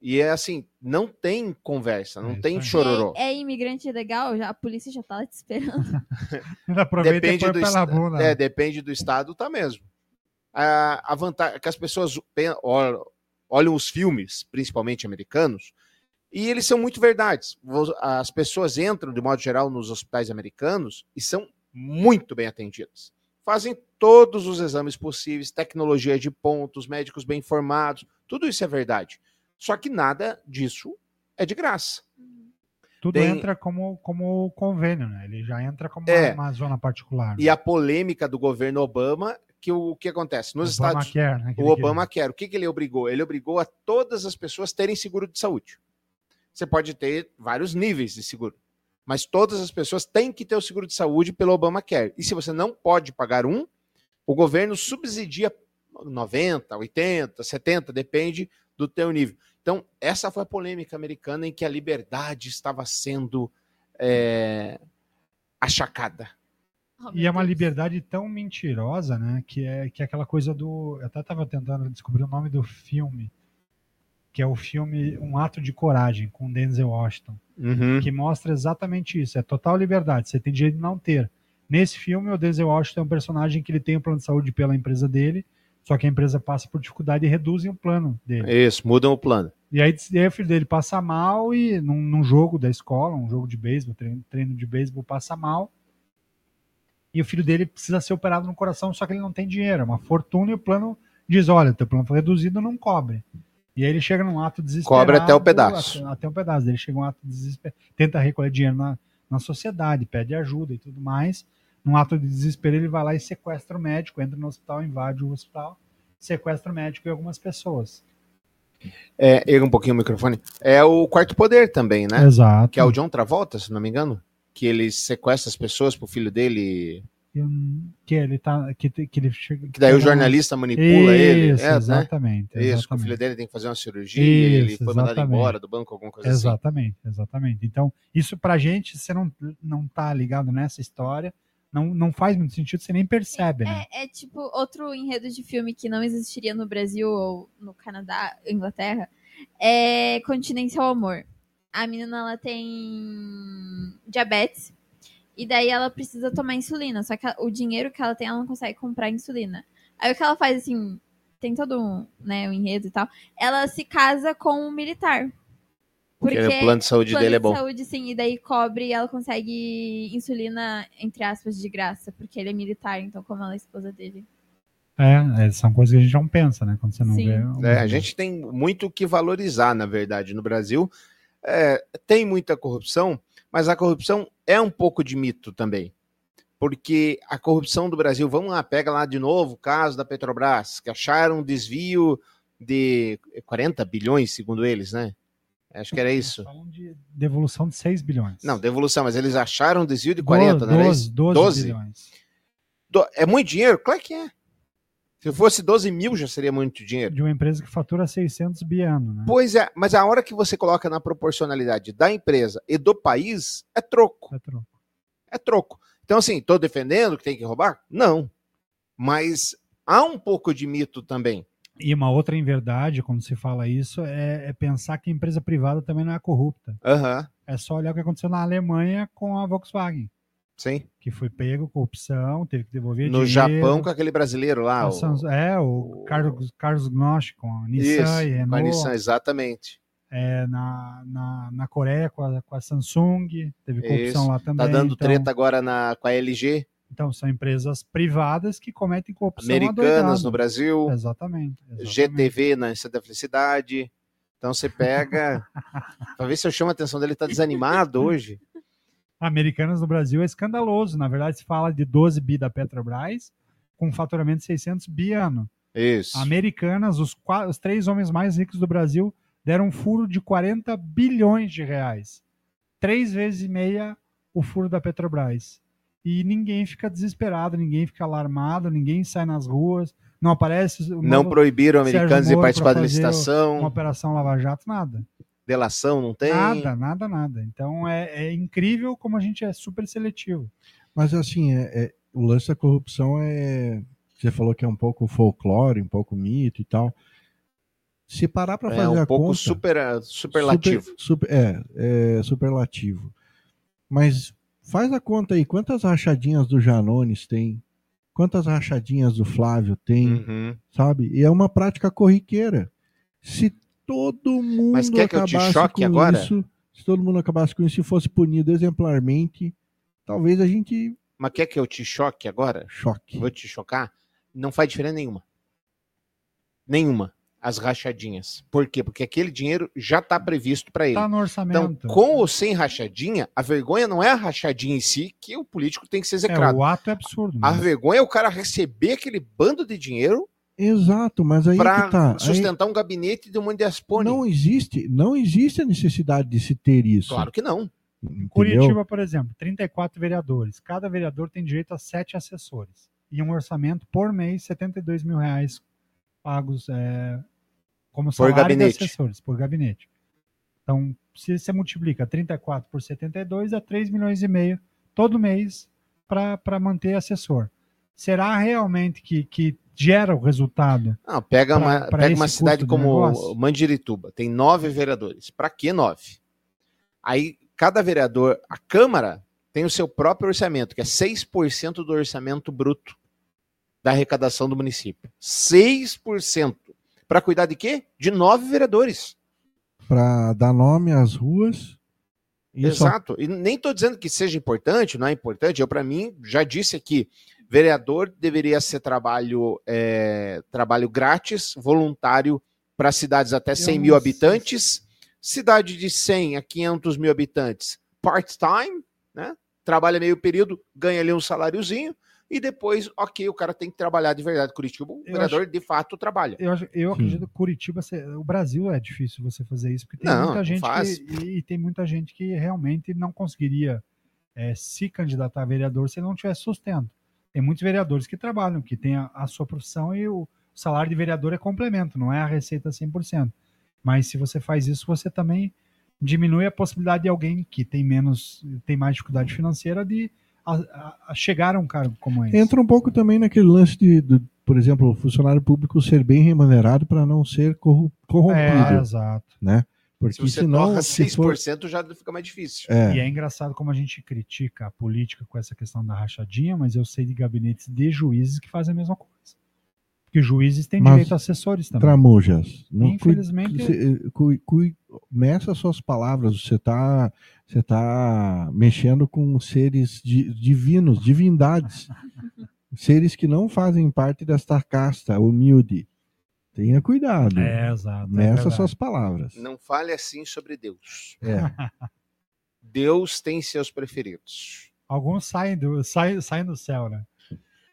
S6: E é assim, não tem conversa, não
S9: É
S6: tem chororô.
S11: É, é imigrante legal, já, a polícia já tá lá te esperando.
S9: Aproveita
S6: Depende
S9: e
S6: do,
S9: pela bunda.
S6: é, depende do estado, tá mesmo. A, a vantagem é que as pessoas olham, olham os filmes, principalmente americanos, e eles são muito verdades. As pessoas entram, de modo geral, nos hospitais americanos e são muito bem atendidas. Fazem todos os exames possíveis, tecnologia de pontos, médicos bem informados, tudo isso é verdade. Só que nada disso é de graça.
S9: Tudo
S6: Tem-
S9: entra como, como convênio, né? Ele já entra como
S6: É.
S9: uma, zona particular.
S6: E a polêmica do governo Obama, que o, que acontece? Nos Estados
S9: Obamacare, né,
S6: O Obama quer. O que, que ele obrigou? Ele obrigou a todas as pessoas terem seguro de saúde. Você pode ter vários níveis de seguro, mas todas as pessoas têm que ter o seguro de saúde pelo Obamacare. E se você não pode pagar um, o governo subsidia 90, 80, 70, depende do teu nível. Então, essa foi a polêmica americana em que a liberdade estava sendo é, achacada.
S9: E é uma liberdade tão mentirosa, né? Que é, que é aquela coisa do. Eu até estava tentando descobrir o nome do filme, que é o filme Um Ato de Coragem, com Denzel Washington,
S6: Uhum.
S9: que mostra exatamente isso. É total liberdade. Você tem direito de não ter. Nesse filme, o Denzel Washington é um personagem que ele tem um plano de saúde pela empresa dele, só que a empresa passa por dificuldade e reduzem o plano dele.
S6: Isso, mudam o plano.
S9: E aí, e aí o filho dele passa mal e num, num jogo da escola, um jogo de beisebol, treino, treino de beisebol, passa mal. E o filho dele precisa ser operado no coração, só que ele não tem dinheiro, é uma fortuna e o plano diz, olha, teu plano foi reduzido, não cobre. E aí ele chega num ato desesperado.
S6: Cobre até o pedaço.
S9: Até, até o pedaço. Ele chega um ato desesperado, tenta recolher dinheiro na, na sociedade, pede ajuda e tudo mais. Num ato de desespero, ele vai lá e sequestra o médico, entra no hospital, invade o hospital, sequestra o médico e algumas pessoas.
S6: É, erga um pouquinho o microfone. É o quarto poder também, né?
S9: Exato.
S6: Que é o John Travolta, se não me engano. Que ele sequestra as pessoas pro filho dele.
S9: Que ele tá que, que ele chega
S6: Que daí o jornalista manipula ele.
S9: Isso,
S6: É, né?
S9: exatamente,
S6: Isso, que o
S9: exatamente.
S6: filho dele tem que fazer uma cirurgia e ele
S9: Isso,
S6: foi mandado
S9: exatamente.
S6: embora do banco, alguma coisa assim.
S9: Exatamente, exatamente. Então, isso pra gente, você não, não tá ligado nessa história, não, não faz muito sentido, você nem percebe, né?
S11: É, é tipo outro enredo de filme que não existiria no Brasil ou no Canadá, Inglaterra, é Continência ao Amor. A menina ela tem diabetes e daí ela precisa tomar insulina, só que o dinheiro que ela tem ela não consegue comprar insulina. Aí o que ela faz assim, tem todo um, né, um enredo e tal. Ela se casa com um militar.
S6: Porque o plano de saúde
S11: plano
S6: dele é
S11: de
S6: bom.
S11: saúde, sim, e daí cobre e ela consegue insulina, entre aspas, de graça, porque ele é militar, então como ela é esposa dele.
S9: É, é, são coisas que a gente não pensa, né? Quando você não
S11: Sim.
S9: vê. um-
S6: É, a gente tem muito o que valorizar, na verdade, no Brasil. É, tem muita corrupção, mas a corrupção é um pouco de mito também. Porque a corrupção do Brasil, vamos lá, pega lá de novo o caso da Petrobras, que acharam um desvio de 40 bilhões, segundo eles, né? Acho que era isso.
S9: Falam de devolução de 6 bilhões.
S6: Não, devolução, mas eles acharam um desvio de 40, não era
S9: 12,
S6: isso?
S9: 12 bilhões.
S6: Do- É muito dinheiro? Claro que é. Se fosse 12 mil, já seria muito dinheiro.
S9: De uma empresa que fatura 600 bi ano, né?
S6: Pois é, mas a hora que você coloca na proporcionalidade da empresa e do país, é troco.
S9: É troco.
S6: É troco. Então, assim, tô defendendo que tem que roubar? Não. Mas há um pouco de mito também.
S9: E uma outra inverdade, quando se fala isso, é, é pensar que a empresa privada também não é corrupta.
S6: Aham,
S9: É só olhar o que aconteceu na Alemanha com a Volkswagen,
S6: sim.
S9: que foi pego, corrupção, teve que devolver
S6: No
S9: dinheiro.
S6: Japão, com aquele brasileiro lá. O-
S9: é, o Carlos, Carlos Gnosch com a Nissan
S6: Isso,
S9: e Renault.
S6: Nissan, exatamente.
S9: É, na, na, na Coreia com a, com a Samsung, teve corrupção
S6: Isso.
S9: lá também.
S6: Tá dando
S9: então,
S6: treta agora na, com a LG,
S9: Então, são empresas privadas que cometem corrupção
S6: Americanas no Brasil,
S9: Exatamente. exatamente.
S6: GTV na Santa Felicidade. Então você pega. pra ver se eu chamo a atenção dele, tá desanimado hoje.
S9: Americanas no Brasil é escandaloso. Na verdade, se fala de 12 bi da Petrobras com um faturamento de 600 bi ano.
S6: Isso.
S9: Americanas, os, os três homens mais ricos do Brasil, deram um furo de 40 bilhões de reais. Três vezes e meia o furo da Petrobras. E ninguém fica desesperado, ninguém fica alarmado, ninguém sai nas ruas, não aparece.
S6: Não proibiram americanos de participar da licitação,
S9: Uma operação Lava Jato, nada.
S6: Delação não tem.
S9: Nada, nada, nada. Então é, é incrível como a gente é super seletivo.
S8: Mas assim, é, é- o lance da corrupção é. Você falou que é um pouco folclore, um pouco mito e tal. Se parar para
S6: É
S8: fazer
S6: um
S8: a
S6: pouco
S8: conta,
S6: super, superlativo.
S8: Super, super- é, é superlativo. Mas faz a conta aí, quantas rachadinhas do Janones tem? Quantas rachadinhas do Flávio tem?
S6: Uhum.
S8: Sabe? E é uma prática corriqueira. Se todo mundo
S6: Mas quer que eu te
S8: acabasse
S6: choque
S8: com
S6: agora?
S8: isso, se todo mundo acabasse com isso e fosse punido exemplarmente, talvez a gente
S6: Mas quer que eu te choque agora?
S8: choque.
S6: Vou te chocar? Não faz diferença nenhuma. Nenhuma. As rachadinhas. Por quê? Porque aquele dinheiro já está previsto para ele.
S9: Tá no
S6: Então,
S9: orçamento.
S6: com ou sem rachadinha, a vergonha não é a rachadinha em si que o político tem que ser
S9: é,
S6: execrado.
S9: o ato é absurdo.
S6: A
S9: mas-
S6: vergonha é o cara receber aquele bando de dinheiro
S8: Exato, mas aí
S6: para
S8: que tá. Aí
S6: sustentar um gabinete de um de aspone.
S8: não existe, não existe a necessidade de se ter isso.
S6: Claro que não.
S8: entendeu?
S9: Curitiba, por exemplo, 34 vereadores. Cada vereador tem direito a sete assessores. E um orçamento por mês, 72 mil reais pagos é, como salário de
S6: gabinete.
S9: assessores, por gabinete. Então, se você multiplica 34 por 72, é 3 milhões e meio todo mês para manter assessor. Será realmente que, que gera o resultado?
S6: Não, pega
S9: Pra-
S6: uma,
S9: pra
S6: pega uma cidade como? Mandirituba, tem nove vereadores. Para que nove? Aí, cada vereador, a Câmara tem o seu próprio orçamento, que é 6% do orçamento bruto da arrecadação do município. 6%. Para cuidar de quê? De nove vereadores.
S8: Para dar nome às ruas. e só-
S6: Exato. E nem estou dizendo que seja importante, não é importante. Eu, para mim, já disse aqui, vereador deveria ser trabalho, é, trabalho grátis, voluntário, para cidades até 100 mil habitantes. Cidade de 100 a 500 mil habitantes, part-time, né? Trabalha meio período, ganha ali um saláriozinho. E depois, ok, o cara tem que trabalhar de verdade. Curitiba, o
S9: Eu
S6: vereador de fato trabalha.
S9: Eu, acho- eu
S8: Sim.
S9: acredito que Curitiba, o Brasil é difícil você fazer isso, porque tem
S6: Não,
S9: muita gente que, e, e tem muita gente que realmente não conseguiria é, se candidatar a vereador se ele não tivesse sustento. Tem muitos vereadores que trabalham, que têm a, a sua profissão e o salário de vereador é complemento, não é a receita 100%. Mas se você faz isso, você também diminui a possibilidade de alguém que tem menos, tem mais dificuldade financeira de a, a- a chegar a um cargo como esse.
S8: Entra um pouco também naquele lance de, do- por exemplo, o funcionário público ser bem remunerado para não ser corru-
S9: É,
S8: corrompido,
S9: exato.
S8: né?
S6: Se
S8: Porque
S6: você
S8: senão,
S6: torra
S8: se for,
S6: 6%, já fica mais difícil.
S8: é,
S9: E é engraçado como a gente critica a política com essa questão da rachadinha, mas eu sei de gabinetes de juízes que fazem a mesma coisa. Porque juízes têm
S8: Mas,
S9: direito a assessores também.
S8: Tramujas, não,
S9: Infelizmente-
S8: cui- cui- cui- meça suas palavras. Você está você tá mexendo com seres di- divinos, divindades, seres que não fazem parte desta casta humilde. Tenha cuidado.
S9: É, exato. é
S8: meça
S9: verdade.
S8: suas palavras.
S6: Não fale assim sobre Deus.
S8: É.
S6: Deus tem seus preferidos.
S9: Alguns saem do, saem, saem do céu, né?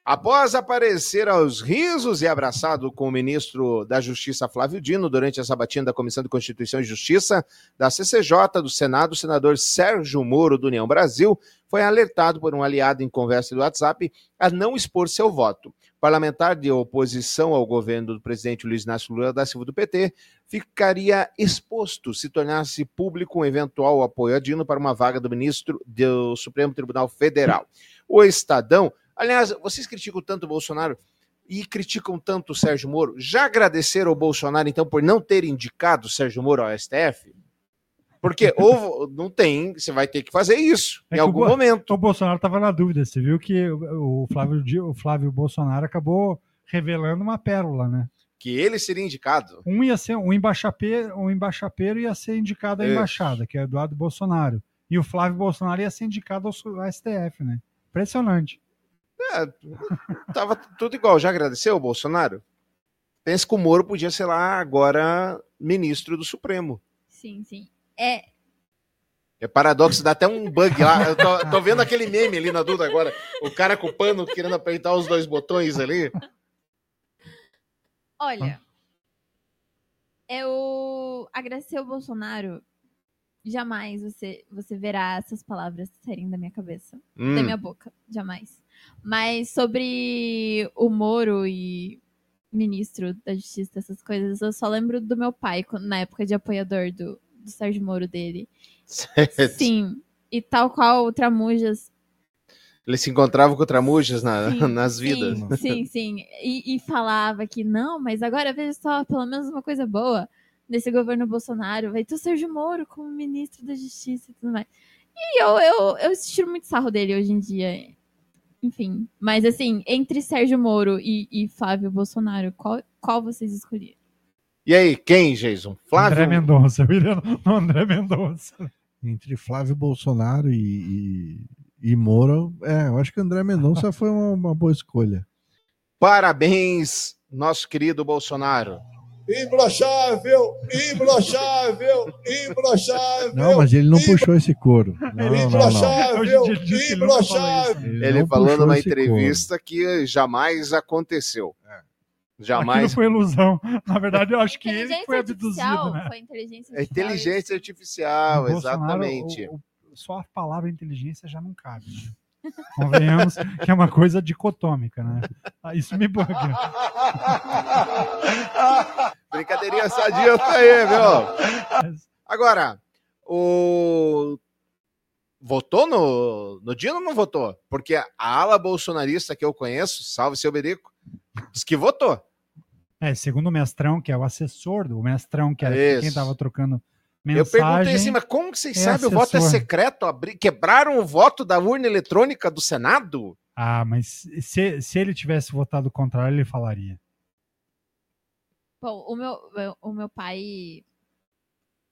S6: Após aparecer aos risos e abraçado com o ministro da Justiça Flávio Dino durante a sabatina da Comissão de Constituição e Justiça da CCJ do Senado, o senador Sérgio Moro do União Brasil foi alertado por um aliado em conversa do WhatsApp a não expor seu voto. Parlamentar de oposição ao governo do presidente Luiz Inácio Lula da Silva do PT ficaria exposto se tornasse público um eventual apoio a Dino para uma vaga do ministro do Supremo Tribunal Federal. O Estadão Aliás, vocês criticam tanto o Bolsonaro e criticam tanto o Sérgio Moro. Já agradeceram ao Bolsonaro, então, por não ter indicado o Sérgio Moro ao STF? Porque ou não tem, você vai ter que fazer isso
S9: É
S6: em
S9: o
S6: algum
S9: Bo-
S6: momento.
S9: O Bolsonaro estava na dúvida. Você viu que o o Flávio, o Flávio Bolsonaro acabou revelando uma pérola, né?
S6: Que ele seria indicado.
S9: Um ia ser um embaixapeiro, um embaixapeiro ia ser indicado à
S6: Isso.
S9: embaixada, que é Eduardo Bolsonaro. E o Flávio Bolsonaro ia ser indicado ao STF, né? Impressionante.
S6: É, tava tudo igual. Já agradeceu o Bolsonaro? Pensa que o Moro podia ser lá agora ministro do Supremo.
S11: Sim, sim. É,
S6: É paradoxo, dá até um bug lá. Eu tô, tô vendo aquele meme ali na Duda agora. O cara com o pano querendo apertar os dois botões ali.
S11: olha, eu agradecer ao Bolsonaro. Jamais você, você verá essas palavras saírem da minha cabeça,
S6: Hum.
S11: da minha boca. Jamais. Mas sobre o Moro e ministro da Justiça, essas coisas, eu só lembro do meu pai, na época de apoiador do, do Sérgio Moro dele. Sim. E tal qual o Tramujas
S6: Ele se encontrava com o Tramujas na-
S11: Sim,
S6: nas vidas.
S11: Sim, sim, sim. E, e falava que não, mas agora veja só, pelo menos uma coisa boa desse governo Bolsonaro. Vai ter o Sérgio Moro como ministro da Justiça e tudo mais. E eu, eu, eu tiro muito sarro dele hoje em dia. Enfim, mas assim, entre Sérgio Moro e, e Flávio Bolsonaro, qual, qual vocês escolheram?
S6: E aí, quem, Jason? Flávio?
S9: André Mendonça, eu iria no no André Mendonça.
S8: Entre Flávio Bolsonaro e, e, e Moro, é, eu acho que André Mendonça foi uma, uma boa escolha.
S6: Parabéns, nosso querido Bolsonaro.
S12: Imbrochável, imbrochável, imbrochável.
S8: Não, mas ele não puxou esse couro. Não, não, não.
S12: Imbrochável, imbrochável.
S6: Ele
S8: não
S6: falou numa entrevista que jamais aconteceu.
S9: Aquilo
S6: Jamais.
S9: foi ilusão. Na verdade, eu acho que ele foi abduzido, né?
S11: foi inteligência
S6: É
S11: artificial.
S6: inteligência artificial,
S9: O Bolsonaro,
S6: exatamente.
S9: o- o- só a palavra inteligência já não cabe. Né? Convenhamos que é uma coisa dicotômica, né? Ah, Isso me buga.
S6: Brincadeirinha sadia tá aí, viu? Agora, o. Votou no, no Dino ou não votou? Porque a ala bolsonarista que eu conheço, salve seu Berico, diz que votou.
S9: É, segundo o mestrão, que é o assessor do mestrão, que era
S6: Isso.
S9: quem estava trocando
S6: eu
S9: mensagem.
S6: perguntei assim, mas como que vocês
S9: é
S6: sabem? O voto é
S9: assessor.
S6: secreto? Abri- Quebraram o voto da urna eletrônica do Senado?
S9: Ah, mas se, se ele tivesse votado o contrário, ele falaria.
S11: Bom, o meu, o meu pai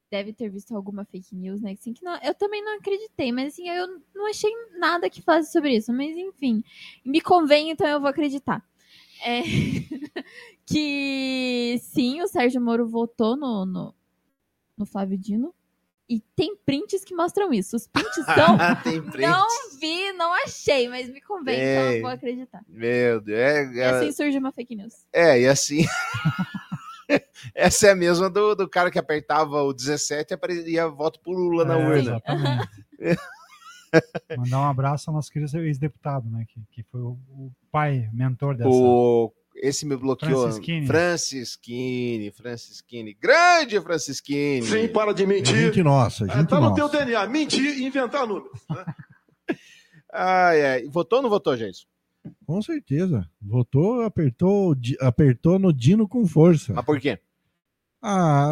S11: deve ter visto alguma fake news, né? Assim, que não- eu também não acreditei, mas assim, eu não achei nada que falasse sobre isso. Mas enfim, me convém, então eu vou acreditar. É, que sim, o Sérgio Moro votou no, no, no Flávio Dino. E tem prints que mostram isso. Os prints são.
S6: Tem prints.
S11: Não vi, não achei, mas me convém, então
S6: Tem.
S11: eu vou acreditar.
S6: Meu Deus. É,
S11: E assim surge uma fake news.
S6: É, e assim. Essa é a mesma do, do cara que apertava o 17 e aparecia voto por Lula na
S9: É,
S6: urna.
S9: Mandar um abraço ao nosso querido ex-deputado, né? Que, que foi o, o pai, mentor dessa.
S6: O, esse me bloqueou.
S9: Francisquini.
S6: Francisquini, Francisquini. Grande Francisquini.
S12: Sim, para de mentir.
S8: Gente nossa,
S12: É,
S8: gente
S12: tá no
S8: nossa.
S12: teu DNA, mentir e inventar números. né?
S6: Ai, ai. Votou ou não votou, gente?
S8: Com certeza. Votou, apertou, apertou no Dino com força.
S6: Mas por quê?
S8: Ah,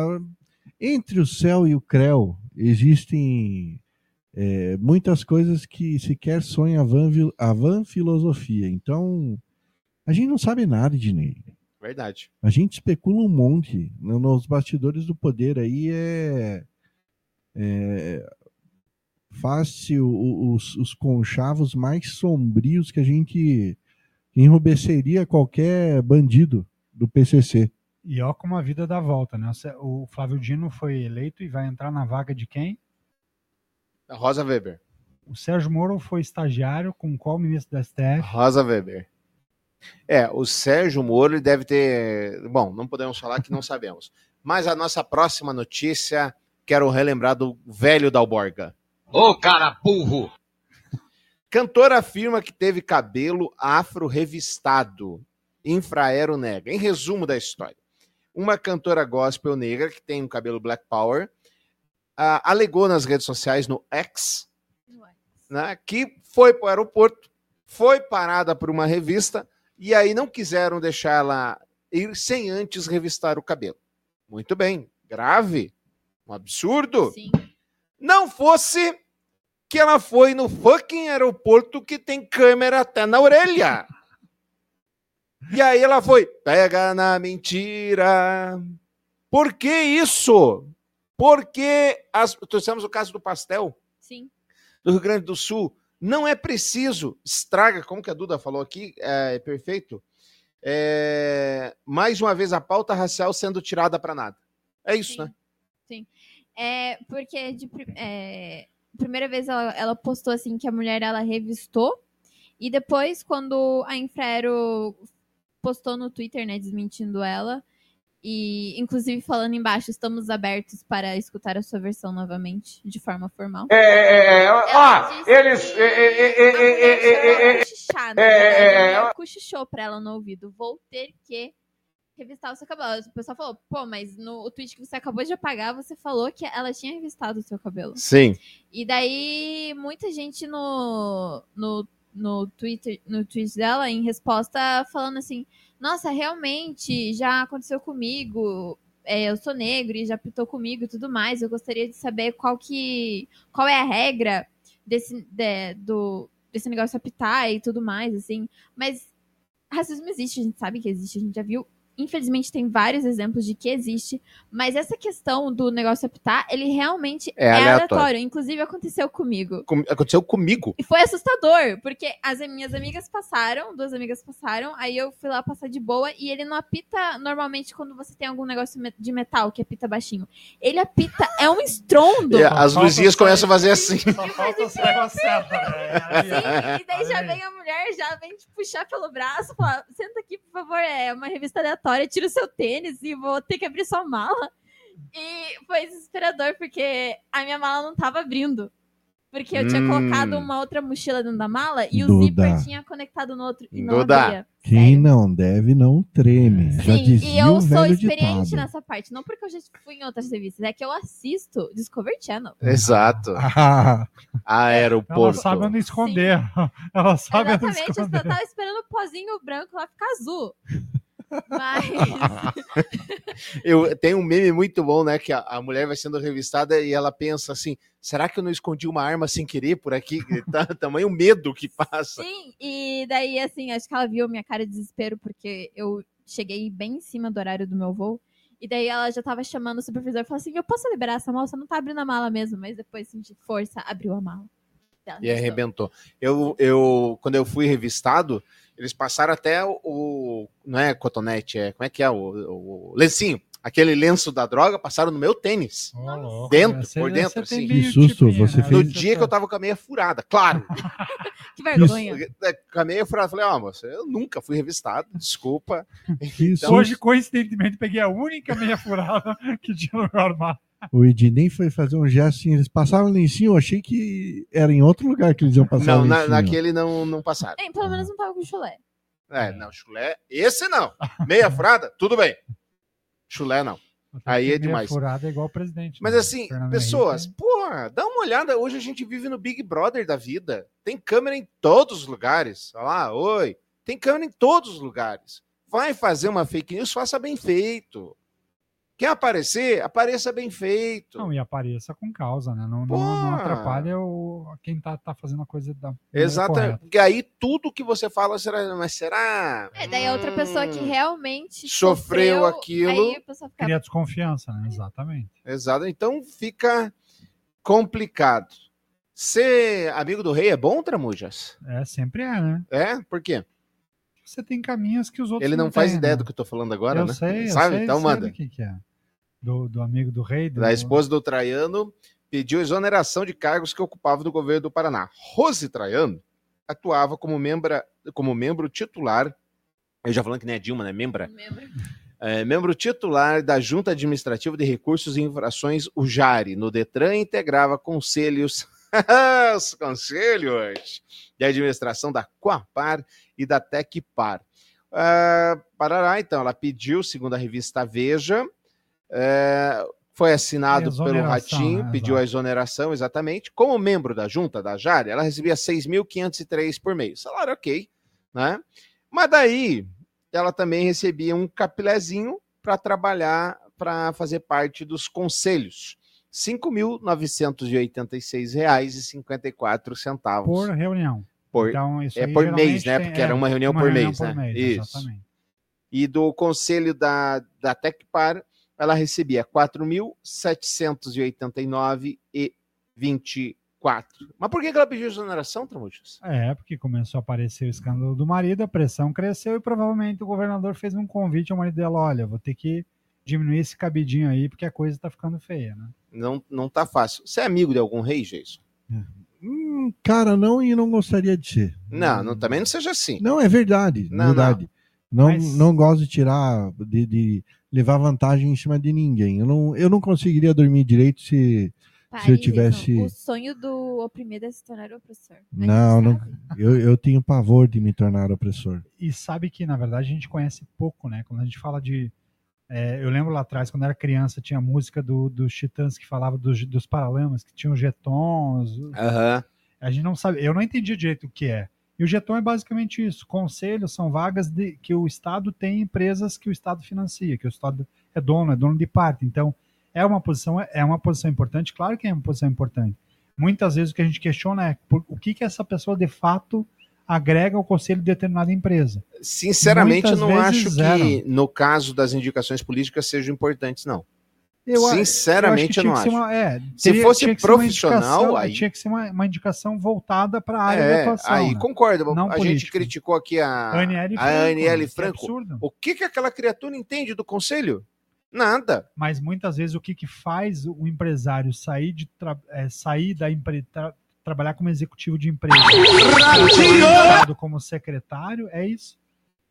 S8: entre o céu e o creu existem é, muitas coisas que sequer sonha a van, a van filosofia. Então, a gente não sabe nada de Ney.
S6: Verdade.
S8: A gente especula um monte. No- Nos bastidores do poder aí é. é o- os, os conchavos mais sombrios que a gente enrubesceria qualquer bandido do PCC.
S9: E ó como a vida dá volta, né? O Flávio Dino foi eleito e vai entrar na vaga de quem?
S6: Rosa Weber.
S9: O Sérgio Moro foi estagiário com qual ministro da STF?
S6: Rosa Weber. É, o Sérgio Moro ele deve ter. Bom, não podemos falar que não sabemos. Mas a nossa próxima notícia, quero relembrar do velho Dalborga.
S10: Ô, cara burro!
S6: Cantora afirma que teve cabelo afro revistado. Infraero nega. Em resumo da história, uma cantora gospel negra que tem um cabelo black power ah, alegou nas redes sociais no X né, que foi para o aeroporto, foi parada por uma revista e aí não quiseram deixar ela ir sem antes revistar o cabelo. Muito bem, grave, um absurdo. Não fosse que ela foi no fucking aeroporto que tem câmera até na orelha. E aí ela foi, pega na mentira. Por que isso? Porque as, trouxemos o caso do pastel
S11: Sim.
S6: do Rio Grande do Sul. Não é preciso, estraga, como que a Duda falou aqui, é perfeito. É, mais uma vez a pauta racial sendo tirada para nada. É isso, né?
S11: Sim. É, porque de é, primeira vez ela, ela postou assim que a mulher ela revistou. E depois, quando a Infraero postou no Twitter, né, desmentindo ela. E, inclusive, falando embaixo, estamos abertos para escutar a sua versão novamente, de forma formal.
S10: É, é, é, é
S11: ó,
S10: eles.
S11: Ela cochichou pra ela no ouvido. Vou ter que revistar o seu cabelo. O pessoal falou, pô, mas no tweet que você acabou de apagar, você falou que ela tinha revistado o seu cabelo.
S6: Sim.
S11: E daí, muita gente no, no, no, Twitter, no tweet dela, em resposta, falando assim nossa, realmente já aconteceu comigo. é, eu sou negro e já pitou comigo e tudo mais. Eu gostaria de saber qual que. qual é a regra desse, de- do, desse negócio apitar e tudo mais, assim. Mas racismo existe, a gente sabe que existe, a gente já viu. Infelizmente, tem vários exemplos de que existe, mas essa questão do negócio apitar, ele realmente
S6: É
S11: é,
S6: aleatório.
S11: aleatório. Inclusive, aconteceu comigo.
S6: Com- Aconteceu comigo.
S11: E foi assustador, porque as minhas amigas passaram, duas amigas passaram, aí eu fui lá passar de boa e ele não apita normalmente quando você tem algum negócio de metal que apita baixinho. Ele apita, é um estrondo.
S6: E as luzinhas começam a fazer assim.
S9: Só falta sair uma seta,
S11: Sim, e daí já vem a mulher, já vem te puxar pelo braço, fala, senta aqui, por favor, é uma revista aleatória, tira o seu tênis e vou ter que abrir sua mala. E foi desesperador, porque a minha mala não tava abrindo. Porque eu tinha
S8: Hum.
S11: colocado uma outra mochila dentro da mala e o
S8: Duda.
S11: zíper tinha conectado no outro e não
S6: Duda.
S11: abria.
S8: Quem não deve, não treme. Já
S11: Sim, e
S8: dizia
S11: eu
S8: o
S11: sou experiente
S8: ditado.
S11: nessa parte. Não porque eu já fui em outras revistas, é que eu assisto Discovery Channel.
S6: Exato.
S8: Ah,
S6: Aeroporto.
S9: Ela sabe onde esconder. Ela sabe onde
S11: Exatamente, eu só
S9: esconder.
S11: tava esperando o pozinho branco lá ficar azul. Mas.
S6: Eu tenho um meme muito bom, né? Que a, a mulher vai sendo revistada e ela pensa assim: será que eu não escondi uma arma sem querer por aqui? Tá, tamanho medo que passa.
S11: Sim, e daí, assim, acho que ela viu minha cara de desespero, porque eu cheguei bem em cima do horário do meu voo. E daí ela já tava chamando o supervisor e falou assim: Eu posso liberar essa mala? Você não tá abrindo a mala mesmo. Mas depois, assim, de força, abriu a mala. Ela
S6: E arrebentou. Eu, eu, quando eu fui revistado, eles passaram até o. o- não é cotonete, é. Como é que é? O, o, o lencinho. Aquele lenço da droga passaram no meu tênis. dentro,
S9: Você-
S6: por dentro,
S9: você tem
S6: assim.
S8: Que susto, você
S9: né?
S6: No
S8: fez.
S6: dia que eu tava com a meia furada, claro.
S11: Que vergonha.
S6: É, Com a meia furada, falei, ó, moça, eu nunca fui revistado, desculpa.
S8: Que
S6: Então-
S8: susto.
S9: Hoje, coincidentemente, peguei a única meia furada que tinha no meu armário.
S8: O Ednei foi fazer um gesto assim, eles passaram lencinho, eu achei que era em outro lugar que eles iam passar
S6: Não, na- naquele não, não passaram.
S11: Bem, pelo menos não tava com chulé.
S6: É, não, chulé, esse não. Meia furada, tudo bem. Chulé não. Aí é
S9: Meia
S6: demais.
S9: furada é igual o presidente.
S6: Mas
S9: né?
S6: assim,
S9: Fernando
S6: pessoas,
S9: Henrique.
S6: porra, dá uma olhada. Hoje a gente vive no Big Brother da vida. Tem câmera em todos os lugares. Olha lá, oi. Tem câmera em todos os lugares. Vai fazer uma fake news, faça bem feito. Quer aparecer? Apareça bem feito.
S9: Não, e apareça com causa, né? Não, não, não atrapalha o, quem tá, tá fazendo a coisa da. correta.
S6: Porque aí tudo que você fala será. Mas será?
S11: É, daí a outra pessoa que realmente
S6: Sofreu
S11: sofreu,
S6: aquilo.
S11: Aí a pessoa fica.
S9: Cria desconfiança, né? Exatamente.
S6: Exato. Então fica complicado. Ser amigo do rei é bom, Tramujas?
S9: É, sempre é, né?
S6: É? Por quê?
S9: Você tem caminhos que os outros
S6: Ele não faz
S9: têm,
S6: ideia
S9: né?
S6: do que eu tô falando agora,
S9: eu
S6: né?
S9: sei, eu
S6: Sabe?
S9: sei,
S6: então
S9: sei
S6: manda.
S9: que, que é. Do, do amigo do rei. Do,
S6: Da esposa do Traiano pediu exoneração de cargos que ocupava no governo do Paraná. Rose Traiano atuava como, membra, como membro titular. Eu já falando que nem a Dilma, né? Membra. É, membro titular da Junta Administrativa de Recursos e Infrações, o JARE, no Detran, integrava conselhos, os conselhos de administração da Coapar e da Tecpar. Ah, parará, então, ela pediu, segundo a revista Veja, é, foi assinado pelo Ratinho,
S9: né?
S6: pediu a exoneração, exatamente. Como membro da junta da Jari, ela recebia 6.503 por mês. Salário ok, né? Mas daí, ela também recebia um capilézinho para trabalhar, para fazer parte dos conselhos. R$ 5.986,54.
S9: Por reunião.
S6: Por-
S9: Então, isso
S6: é por mês, né? Porque
S9: é,
S6: era uma reunião
S9: uma
S6: por
S9: reunião
S6: mês,
S9: por
S6: né?
S9: mês,
S6: Isso.
S9: exatamente.
S6: E do conselho da, da Tecpar, ela recebia R$ 4.789,24. Mas por que que ela pediu exoneração, Tramujas?
S9: É, porque começou a aparecer o escândalo do marido, a pressão cresceu e provavelmente o governador fez um convite ao marido dela: olha, vou ter que diminuir esse cabidinho aí porque a coisa tá ficando feia, né?
S6: Não, não tá fácil. Você é amigo de algum rei, Jason?
S8: Hum, cara, não e não gostaria de ser.
S6: Não, não também não seja assim.
S8: Não, é verdade.
S6: Não,
S8: verdade. Não,
S9: Mas-
S8: não gosto de tirar, de, de levar vantagem em cima de ninguém. Eu não, eu não conseguiria dormir direito se, se eu tivesse.
S11: O sonho do oprimido é se tornar opressor. Gente
S8: Não, não. Eu, eu tenho pavor de me tornar opressor.
S9: E sabe que, na verdade, a gente conhece pouco, né? Quando a gente fala de. é, eu lembro lá atrás, quando eu era criança, tinha música do, dos Titãs que falava dos, dos Paralamas, que tinham jetons.
S6: Aham.
S9: A gente não sabe. Eu não entendi direito o que é. E o Geton é basicamente isso. Conselhos são vagas de, que o Estado tem empresas que o Estado financia, que o Estado é dono, é dono de parte. Então, é uma posição, é uma posição importante, claro que é uma posição importante. Muitas vezes o que a gente questiona é por, o que, que essa pessoa de fato agrega ao conselho de determinada empresa.
S6: Sinceramente, eu
S9: Muitas
S6: não
S9: vezes
S6: acho que no caso das indicações políticas sejam importantes, não.
S9: Eu a-
S6: Sinceramente, eu,
S9: que
S6: não acho.
S9: ser uma- é,
S6: Se
S9: teria-
S6: fosse
S9: ser uma
S6: profissional, aí.
S9: Tinha que ser uma, uma indicação voltada para a área de
S6: É,
S9: atuação.
S6: aí
S9: né?
S6: concordo.
S9: Não
S6: a gente criticou aqui a
S9: Aniele
S6: a
S9: Franco,
S6: Aniele
S9: que é
S6: Franco.
S9: absurdo.
S6: o que, que aquela criatura entende do conselho? Nada.
S9: Mas muitas vezes o que, que faz o empresário sair, de tra- é, sair da empresa, trabalhar como executivo de empresa, como secretário, é isso.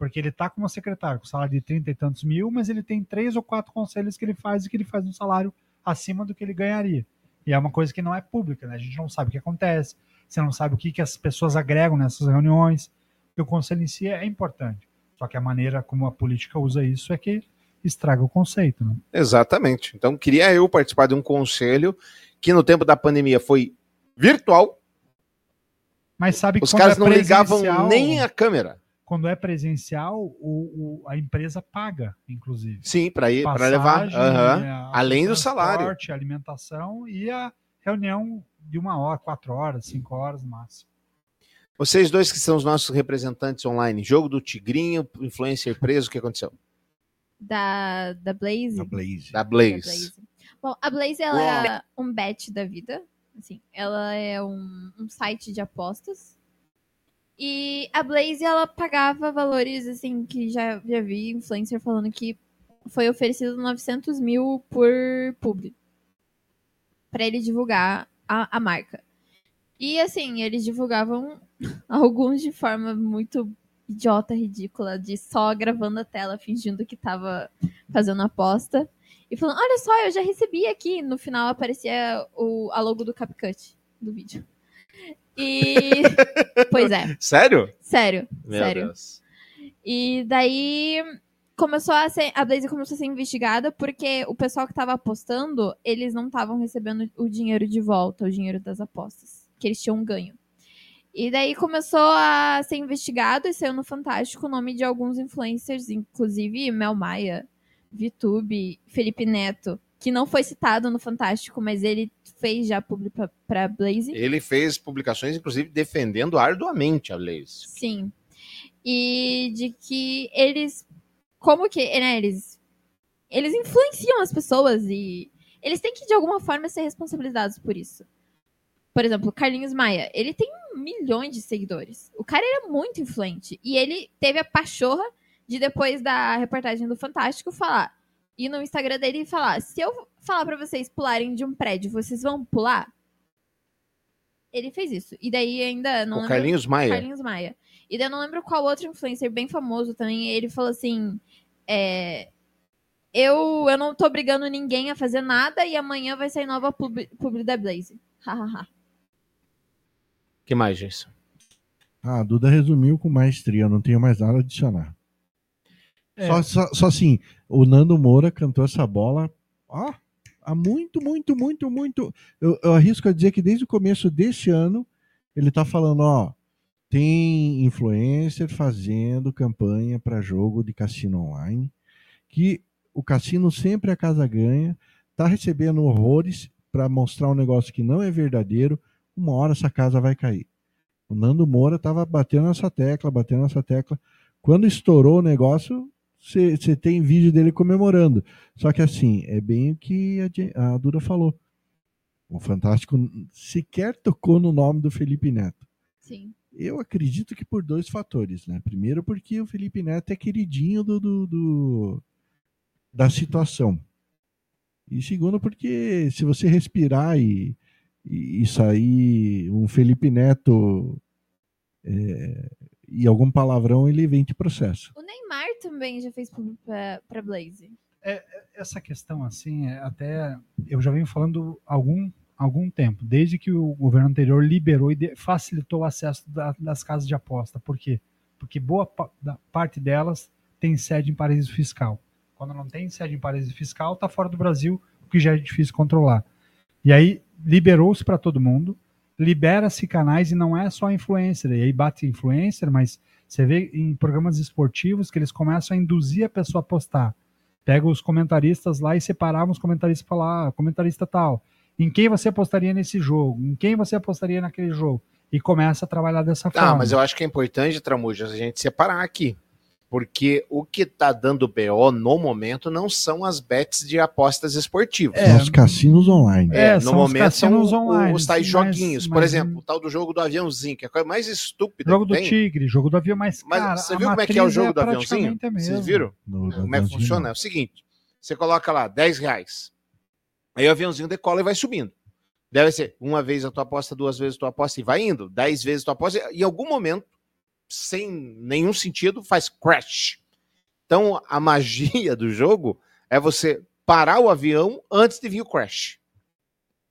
S9: Porque ele está como secretário, com salário de 30 e tantos mil, mas ele tem três ou quatro conselhos que ele faz e que ele faz um salário acima do que ele ganharia. E é uma coisa que não é pública, né? A gente não sabe o que acontece, você não sabe o que, que as pessoas agregam nessas reuniões. E o conselho em si é importante. Só que a maneira como a política usa isso é que estraga o conceito, né?
S6: Exatamente. Então, queria eu participar de um conselho que no tempo da pandemia foi virtual.
S9: Mas sabe que
S6: Os caras
S9: é
S6: não ligavam nem a câmera.
S9: Quando é presencial, o, o- a empresa paga, inclusive.
S6: Sim, para ir, para levar.
S9: Passagem,
S6: Aham.
S9: é, a-
S6: Além do
S9: transporte,
S6: salário.
S9: alimentação e a reunião de uma hora, quatro horas, cinco horas no máximo.
S6: Vocês dois que são os nossos representantes online, jogo do Tigrinho, influencer preso, o que aconteceu?
S11: Da, da Blaze.
S8: Da Blaze.
S6: Da Blaze.
S11: Bom, a Blaze ela é um bet da vida. Assim, ela é um, um site de apostas. E a Blaze ela pagava valores assim que já, já vi influencer falando que foi oferecido 900 mil por publi para ele divulgar a, a marca. E assim, eles divulgavam alguns de forma muito idiota, ridícula, de só gravando a tela, fingindo que tava fazendo aposta. E falando, olha só, eu já recebi aqui. No final aparecia o, a logo do CapCut do vídeo. E. pois é.
S6: Sério?
S11: Sério.
S6: Meu
S11: sério.
S6: Deus.
S11: E daí começou a ser. A Blaze começou a ser investigada porque o pessoal que tava apostando, eles não estavam recebendo o dinheiro de volta, o dinheiro das apostas. Que eles tinham ganho. E daí começou a ser investigado e saiu no Fantástico o nome de alguns influencers, inclusive Mel Maia, VTube, Felipe Neto, que não foi citado no Fantástico, mas ele fez já público pra, pra Blaze.
S6: Ele fez publicações, inclusive, defendendo arduamente a Blaze.
S11: Sim. E de que eles. Como que. Né, eles. Eles influenciam as pessoas e. Eles têm que, de alguma forma, ser responsabilizados por isso. Por exemplo, Carlinhos Maia. Ele tem milhões de seguidores. O cara era muito influente. E ele teve a pachorra de, depois da reportagem do Fantástico, falar. Ir no Instagram dele e falar: se eu falar pra vocês pularem de um prédio, vocês vão pular? Ele fez isso. E daí ainda não
S6: O
S11: lembro-
S6: Carlinhos Maia?
S11: Carlinhos Maia. E daí eu não lembro qual outro influencer bem famoso também. Ele falou assim: é, eu, eu não tô obrigando ninguém a fazer nada e amanhã vai sair nova publi, publi da Blaze. Hahaha.
S6: que mais, gente?
S8: Ah, a Duda resumiu com maestria, não tenho mais nada a adicionar.
S9: É.
S8: Só, só, só assim, o Nando Moura cantou essa bola ó, há muito, muito, muito, muito. Eu, eu arrisco a dizer que desde o começo desse ano ele tá falando, ó, tem influencer fazendo campanha para jogo de cassino online, que o cassino sempre a casa ganha, tá recebendo horrores para mostrar um negócio que não é verdadeiro, uma hora essa casa vai cair. O Nando Moura tava batendo nessa tecla, batendo nessa tecla. Quando estourou o negócio, você tem vídeo dele comemorando. Só que assim, é bem o que a, a Dura falou. O Fantástico sequer tocou no nome do Felipe Neto.
S11: Sim.
S8: Eu acredito que por dois fatores, né? Primeiro, porque o Felipe Neto é queridinho do, do- do- da situação. E segundo, porque se você respirar e, e, e sair um Felipe Neto é, e algum palavrão, ele vem te processo.
S11: O Neymar também já fez pra, pra Blaze.
S9: essa questão assim, é até eu já venho falando há algum algum tempo, desde que o governo anterior liberou e de- facilitou o acesso da- das casas de aposta. Por quê? Porque boa pa- da- parte delas tem sede em paraíso fiscal. Quando não tem sede em paraíso fiscal, está fora do Brasil, o que já é difícil controlar. E aí liberou-se para todo mundo. Libera-se canais e não é só influencer. E aí bate influencer, mas você vê em programas esportivos que eles começam a induzir a pessoa a postar. Pega os comentaristas lá e separavam os comentaristas para falar, ah, comentarista tal. Em quem você apostaria nesse jogo? Em quem você apostaria naquele jogo? E começa a trabalhar dessa forma.
S6: Ah, mas eu acho que é importante, Tramujas, a gente separar aqui. Porque o que tá dando BO no momento não são as bets de apostas esportivas.
S8: São os cassinos online.
S6: É,
S9: É,
S6: no momento são
S9: online,
S6: os tais joguinhos.
S9: mas-
S6: Por
S9: mas-
S6: exemplo, o tal do jogo do aviãozinho, que é a coisa mais estúpida
S9: Jogo
S6: que
S9: do
S6: tem.
S9: Tigre, jogo do avião, mas,
S6: Mas
S9: cara,
S6: você viu como é que é o jogo do
S9: praticamente
S6: aviãozinho? Vocês viram?
S8: No-
S6: Como é que funciona? É o seguinte: você coloca lá 10 reais. Aí o aviãozinho decola e vai subindo. Deve ser uma vez a tua aposta, duas vezes a tua aposta e vai indo. Dez vezes a tua aposta. E em algum momento, sem nenhum sentido, faz crash. Então a magia do jogo é você parar o avião antes de vir o crash.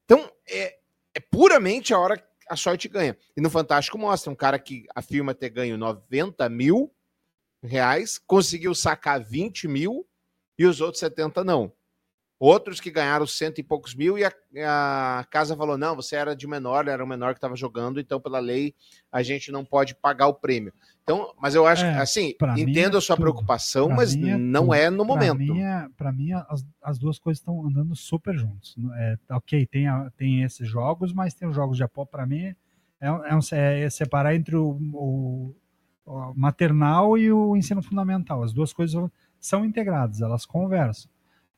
S6: Então é, é puramente a hora que a sorte ganha. E no Fantástico mostra um cara que afirma ter ganho 90 mil reais, conseguiu sacar 20 mil e os outros 70 não. Outros que ganharam cento e poucos mil e a, a casa falou: não, você era de menor, era o menor que estava jogando, então pela lei a gente não pode pagar o prêmio. Então, mas eu acho
S9: É,
S6: que, assim, entendo
S9: é
S6: a sua
S9: tudo.
S6: preocupação,
S9: Pra
S6: mas
S9: é
S6: não
S9: tudo.
S6: é no momento.
S9: mim, é- mim, as, as duas coisas estão andando super juntos. É, ok, tem, a- tem esses jogos, mas tem os jogos de aposta. Para mim, é, um- é é separar entre o, o- o maternal e o ensino fundamental. As duas coisas são integradas, elas conversam.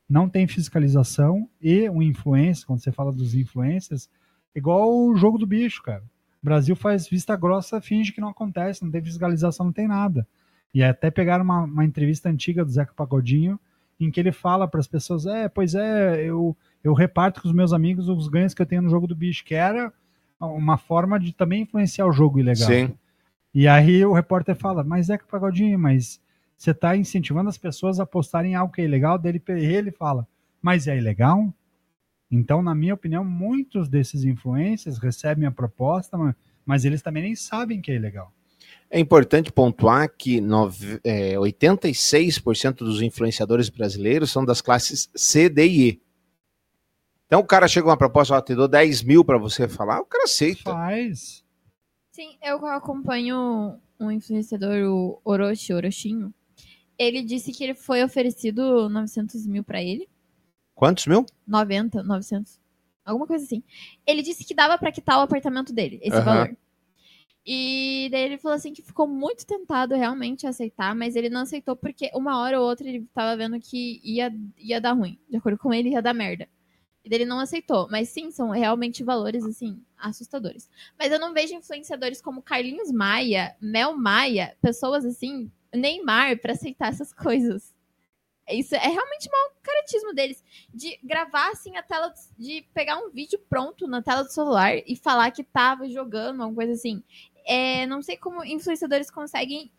S9: Não tem fiscalização e o influencer, quando você fala dos influencers, igual o jogo do bicho, cara. O Brasil faz vista grossa, finge que não acontece, não tem fiscalização, não tem nada. E até pegaram uma, uma entrevista antiga do Zeca Pagodinho, em que ele fala para as pessoas: é, pois é, eu, eu reparto com os meus amigos os ganhos que eu tenho no jogo do bicho, que era uma forma de também influenciar o jogo ilegal.
S6: Sim.
S9: E aí o repórter fala: mas Zeca Pagodinho, mas você está incentivando as pessoas a apostarem em algo que é ilegal? Dele, ele fala: mas é ilegal? Então, na minha opinião, muitos desses influencers recebem a proposta, mas, mas eles também nem sabem que é ilegal.
S6: É importante pontuar que nove- é, 86% dos influenciadores brasileiros são das classes C, D e E. Então o cara chega uma proposta, ó, te dou 10 mil para você falar, o cara aceita.
S9: Faz.
S11: Sim, eu acompanho um influenciador, o Orochi, Orochinho. Ele disse que ele foi oferecido 900 mil pra ele.
S6: Quantos mil?
S11: 90, 900. Alguma coisa assim. Ele disse que dava pra quitar o apartamento dele, esse
S6: Aham.
S11: valor. E daí ele falou assim que ficou muito tentado realmente a aceitar, mas ele não aceitou porque uma hora ou outra ele tava vendo que ia, ia dar ruim. De acordo com ele, ia dar merda. E daí ele não aceitou. Mas sim, são realmente valores, assim, assustadores. Mas eu não vejo influenciadores como Carlinhos Maia, Mel Maia, pessoas assim, Neymar, pra aceitar essas coisas. Isso é realmente mau caratismo deles. De gravar, assim, a tela, de pegar um vídeo pronto na tela do celular e falar que tava jogando, alguma coisa assim. É, não sei como influenciadores conseguem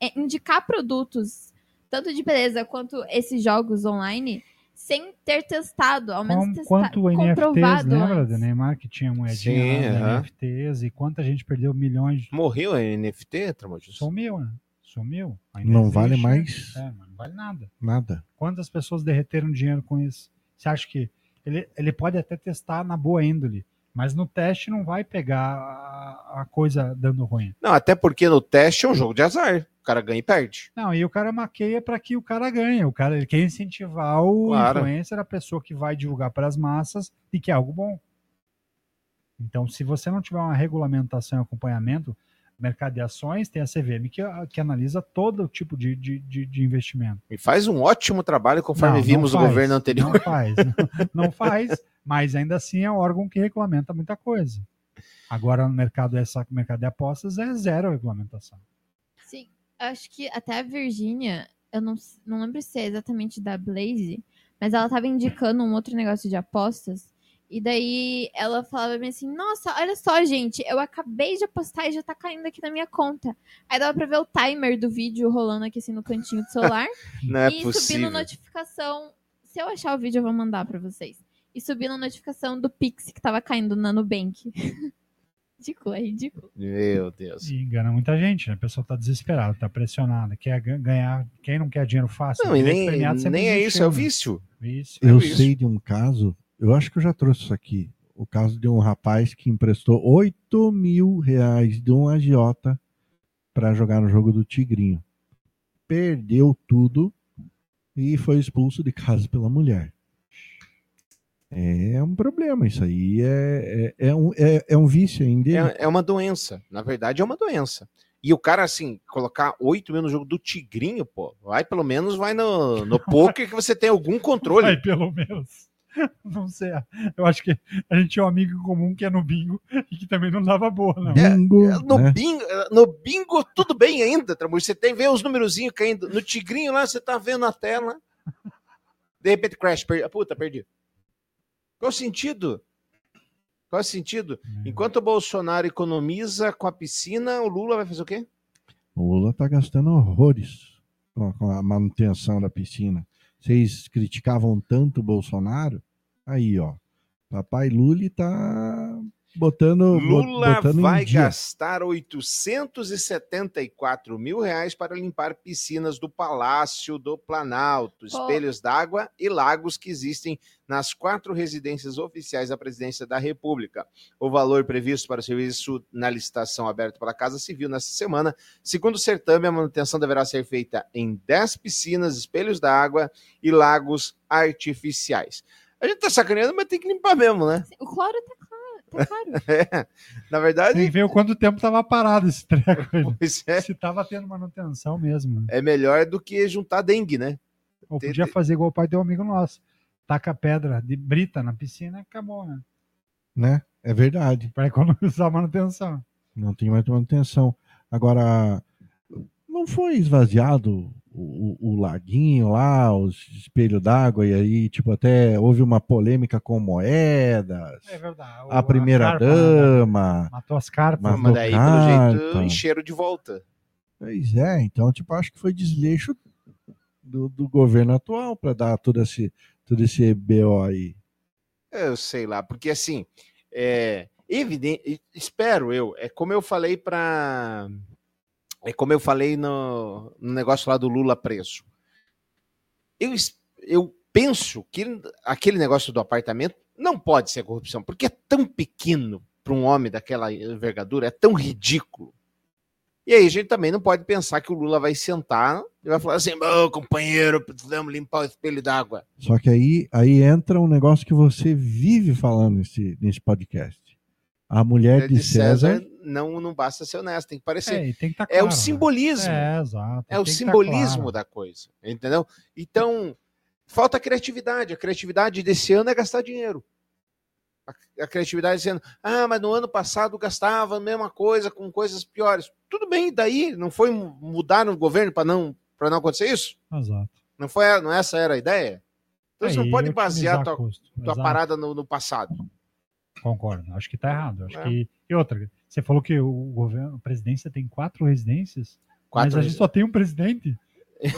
S11: é, indicar produtos, tanto de beleza quanto esses jogos online, sem ter testado, ao menos testar,
S9: quanto NFTs,
S11: comprovado
S9: lembra
S11: antes.
S9: do Neymar que tinha moedinha
S6: Sim,
S9: lá, da
S6: aham.
S9: NFTs e quanta gente perdeu milhões de...
S6: Morreu a NFT, Tramontes?
S9: Sumiu, né? Sumiu. Ainda
S8: Não
S9: existe,
S8: vale
S9: né?
S8: mais
S9: É, não vale nada.
S8: nada.
S9: Quantas pessoas derreteram dinheiro com isso? Você acha que ele, ele pode até testar na boa índole, mas no teste não vai pegar a, a coisa dando ruim.
S6: Não, até porque no teste é um jogo de azar. O cara ganha e perde.
S9: Não, e o cara maqueia para que o cara ganhe. O cara ele quer incentivar o
S6: Claro.
S9: influencer, a pessoa que vai divulgar para as massas e que é algo bom. Então, se você não tiver uma regulamentação e acompanhamento, mercado de ações tem a CVM que, que analisa todo tipo de, de, de, de investimento.
S6: E faz um ótimo trabalho conforme
S9: Não, não
S6: vimos o
S9: faz,
S6: governo anterior.
S9: Não faz, não, não faz, mas ainda assim é um órgão que regulamenta muita coisa. Agora, no mercado, essa, mercado de apostas é zero regulamentação.
S11: Sim, acho que até a Virgínia, eu não, não lembro se é exatamente da Blaze, mas ela tava indicando um outro negócio de apostas. E daí ela falava bem assim: Nossa, olha só, gente, eu acabei de apostar e já tá caindo aqui na minha conta. Aí dava pra ver o timer do vídeo rolando aqui assim no cantinho do celular.
S6: Não é
S11: e
S6: possível.
S11: subindo notificação. Se eu achar o vídeo, eu vou mandar pra vocês. E subindo notificação do Pix que tava caindo na Nubank. ridículo, é ridículo.
S6: Meu Deus.
S9: E engana muita gente, né? A pessoa tá desesperada, tá pressionada, quer ga- ganhar. Quem não quer dinheiro fácil?
S6: Não, e nem, nem é isso, é o vício.
S9: Vício.
S8: Eu
S6: isso.
S8: sei de um caso, eu acho que eu já trouxe isso aqui. o caso de um rapaz que emprestou 8 mil reais de um agiota para jogar no jogo do Tigrinho. Perdeu tudo e foi expulso de casa pela mulher. É um problema, isso aí é, é, é um, é, é um vício ainda.
S6: É, é uma doença. Na verdade, é uma doença. E o cara, assim, colocar 8 mil no jogo do Tigrinho, pô, vai pelo menos, vai no, no poker que você tem algum controle.
S9: Vai pelo menos. Não sei. Eu acho que a gente tinha um amigo em comum que é no bingo e que também não dava boa, não.
S6: É,
S8: Bingo,
S6: é, no,
S8: né?
S6: bingo, no bingo, tudo bem ainda, Tramujo. Você tem vê os numerozinhos caindo. No tigrinho lá, você tá vendo a tela. De repente, crash. Per... Puta, perdi. Qual o sentido? Qual o sentido? Enquanto o Bolsonaro economiza com a piscina, o Lula vai fazer o quê?
S8: O Lula tá gastando horrores com a manutenção da piscina. Vocês criticavam tanto o Bolsonaro? Aí, ó. Papai Lula tá botando.
S6: Lula
S8: botando em
S6: vai
S8: dia.
S6: gastar 874 mil reais para limpar piscinas do Palácio do Planalto, espelhos d'água e lagos que existem nas quatro residências oficiais da Presidência da República. O valor previsto para o serviço na licitação aberta pela Casa Civil nesta semana, segundo o certame, a manutenção deverá ser feita em 10 piscinas, espelhos d'água e lagos artificiais. A gente tá sacaneando, mas tem que limpar mesmo, né?
S11: O cloro tá claro.
S6: É, na verdade,
S9: Tem que ver o quanto tempo tava parado esse treco. aí.
S6: pois é,
S9: Se tava tendo manutenção mesmo.
S6: é melhor do que juntar dengue, né?
S9: Ou
S6: Tem-
S9: podia fazer igual o pai de um amigo nosso. Taca pedra de brita na piscina e acabou, né?
S8: Né? É verdade.
S9: Pra economizar manutenção.
S8: Não tem mais manutenção. Agora, não foi esvaziado o, o- o laguinho lá, os espelhos d'água, e aí, tipo, até houve uma polêmica com moedas.
S9: É verdade.
S8: A primeira dama.
S9: Matou as carpas.
S8: Mas
S6: Mas daí, pelo jeito, encheram de volta.
S8: Pois é, então, tipo, acho que foi desleixo do, do governo atual para dar todo esse, todo esse BO aí.
S6: Eu sei lá, porque assim, é evidente, espero eu, é como eu falei para é como eu falei no, no negócio lá do Lula preso. Eu, eu penso que aquele negócio do apartamento não pode ser corrupção, porque é tão pequeno para um homem daquela envergadura, é tão ridículo. E aí a gente também não pode pensar que o Lula vai sentar e vai falar assim, ô companheiro, precisamos limpar o espelho d'água.
S8: Só que aí, aí entra um negócio que você vive falando nesse, nesse podcast. A mulher de César,
S6: não, não basta ser honesto, tem que parecer.
S9: É, tem que tá
S6: É o
S9: claro, né?
S6: simbolismo.
S9: É, exato.
S6: É o
S9: tá
S6: simbolismo
S9: claro.
S6: da coisa, entendeu? Então, falta criatividade. A criatividade desse ano é gastar dinheiro. A, a criatividade dizendo, ah, mas no ano passado gastava a mesma coisa com coisas piores. Tudo bem, daí não foi mu- mudar no governo para não não acontecer isso?
S9: Exato.
S6: Não foi não essa era a ideia? Então você
S9: É,
S6: não
S9: e
S6: pode basear tua,
S9: custo.
S6: tua
S9: Exato.
S6: parada no, no passado.
S9: Concordo. Acho que tá errado. Acho
S6: É.
S9: que... E outra, você falou que o governo, a presidência tem quatro residências,
S6: Quatro
S9: mas a gente só tem um presidente.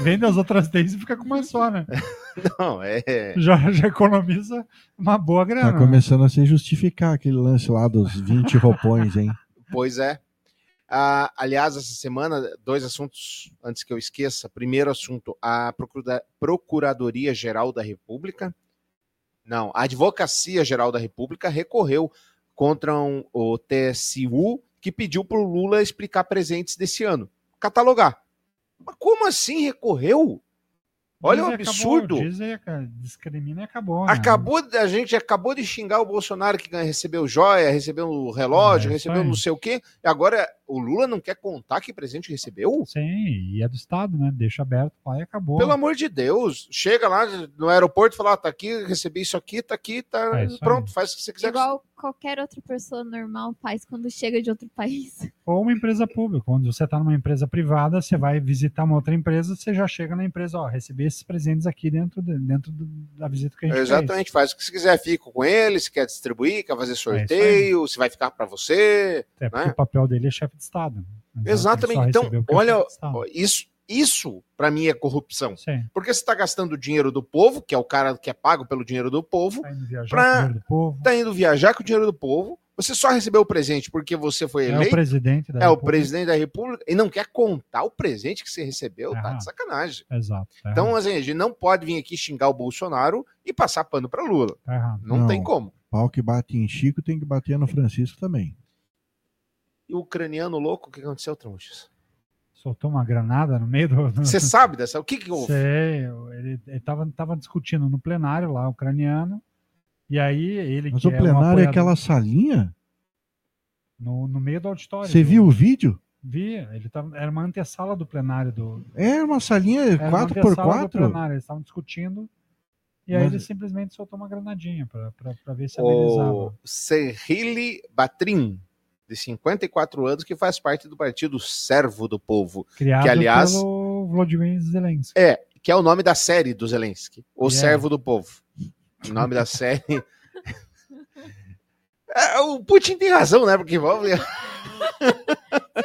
S9: Vende as outras três e fica com uma só, né?
S6: Não, é.
S9: Já, já economiza uma boa
S8: tá
S9: grana. né?
S8: começando a se justificar aquele lance lá dos 20 roupões, hein?
S6: Pois é. Ah, aliás, essa semana, dois assuntos antes que eu esqueça. Primeiro assunto, a Procura- Procuradoria-Geral da República, não, a Advocacia Geral da República recorreu contra um- o TSU que pediu para o Lula explicar presentes desse ano, catalogar. Mas como assim recorreu? Olha o
S9: e acabou,
S6: absurdo.
S9: diz e aca- discrimina e acabou. né?
S6: Acabou, a gente acabou de xingar o Bolsonaro que recebeu joia, recebeu o relógio,
S9: É,
S6: recebeu não sei o quê. E agora o Lula não quer contar que presente recebeu?
S9: Sim, e é do Estado, né? Deixa aberto lá e acabou.
S6: Pelo amor de Deus, chega lá no aeroporto e fala: ah, tá aqui, recebi isso aqui, tá aqui, tá
S9: É
S6: pronto,
S9: aí.
S6: faz o que você quiser.
S11: Igual qualquer outra pessoa normal faz quando chega de outro país.
S9: Ou uma empresa pública. Quando você está numa empresa privada, você vai visitar uma outra empresa, você já chega na empresa, ó, recebi esses presentes aqui dentro, de- dentro do- da visita que a gente fez.
S6: Exatamente, faz o que você quiser, fica com ele, se quer distribuir, quer
S9: É
S6: fazer sorteio, se vai ficar para você.
S9: É porque
S6: né?
S9: o papel dele é chefe de Estado.
S6: Exatamente. Então,
S9: é
S6: olha, isso, isso para mim é corrupção.
S9: Sim.
S6: Porque você está gastando o dinheiro do povo, que é o cara que é pago pelo dinheiro do povo,
S9: Tá indo viajar
S6: pra-
S9: com o dinheiro do povo.
S6: tá indo viajar com o dinheiro do povo, você só recebeu o presente porque você foi
S9: É o
S6: eleito,
S9: presidente da
S6: é o
S9: República.
S6: presidente da República, e não quer contar o presente que você recebeu, tá
S9: Aham.
S6: de sacanagem.
S9: Exato. Tá
S6: Então, assim, a gente não pode vir aqui xingar o Bolsonaro e passar pano para Lula.
S9: tá errado.
S6: Não,
S8: Não.
S6: tem como.
S8: Pau que bate em Chico tem que bater no Francisco também.
S6: E o ucraniano louco, o que aconteceu, Tronchas?
S9: Soltou uma granada no meio do.
S6: Você sabe dessa? O que que houve?
S9: Sei, ele, ele tava, tava discutindo no plenário lá, ucraniano. E aí ele
S8: Mas
S9: que
S8: o
S9: é um
S8: plenário é
S9: apoiador-
S8: aquela salinha?
S9: no, no meio do auditório.
S8: Você viu o vídeo?
S9: Vi, ele tava, era uma antessala do plenário do.
S8: É uma salinha
S9: Era uma antessala do
S8: 4x4.
S9: plenário, eles estavam discutindo. E aí
S8: Mas-
S9: ele simplesmente soltou uma granadinha pra ver se amenizava.
S6: O Serhili Batrin, de 54 anos, que faz parte do partido Servo do Povo.
S9: Criado
S6: que, aliás,
S9: pelo Vladimir Zelensky.
S6: é, que é o nome da série do Zelensky. O
S9: Yeah.
S6: Servo do Povo. O nome da série. É, o Putin tem razão, né? Porque vamos
S11: Se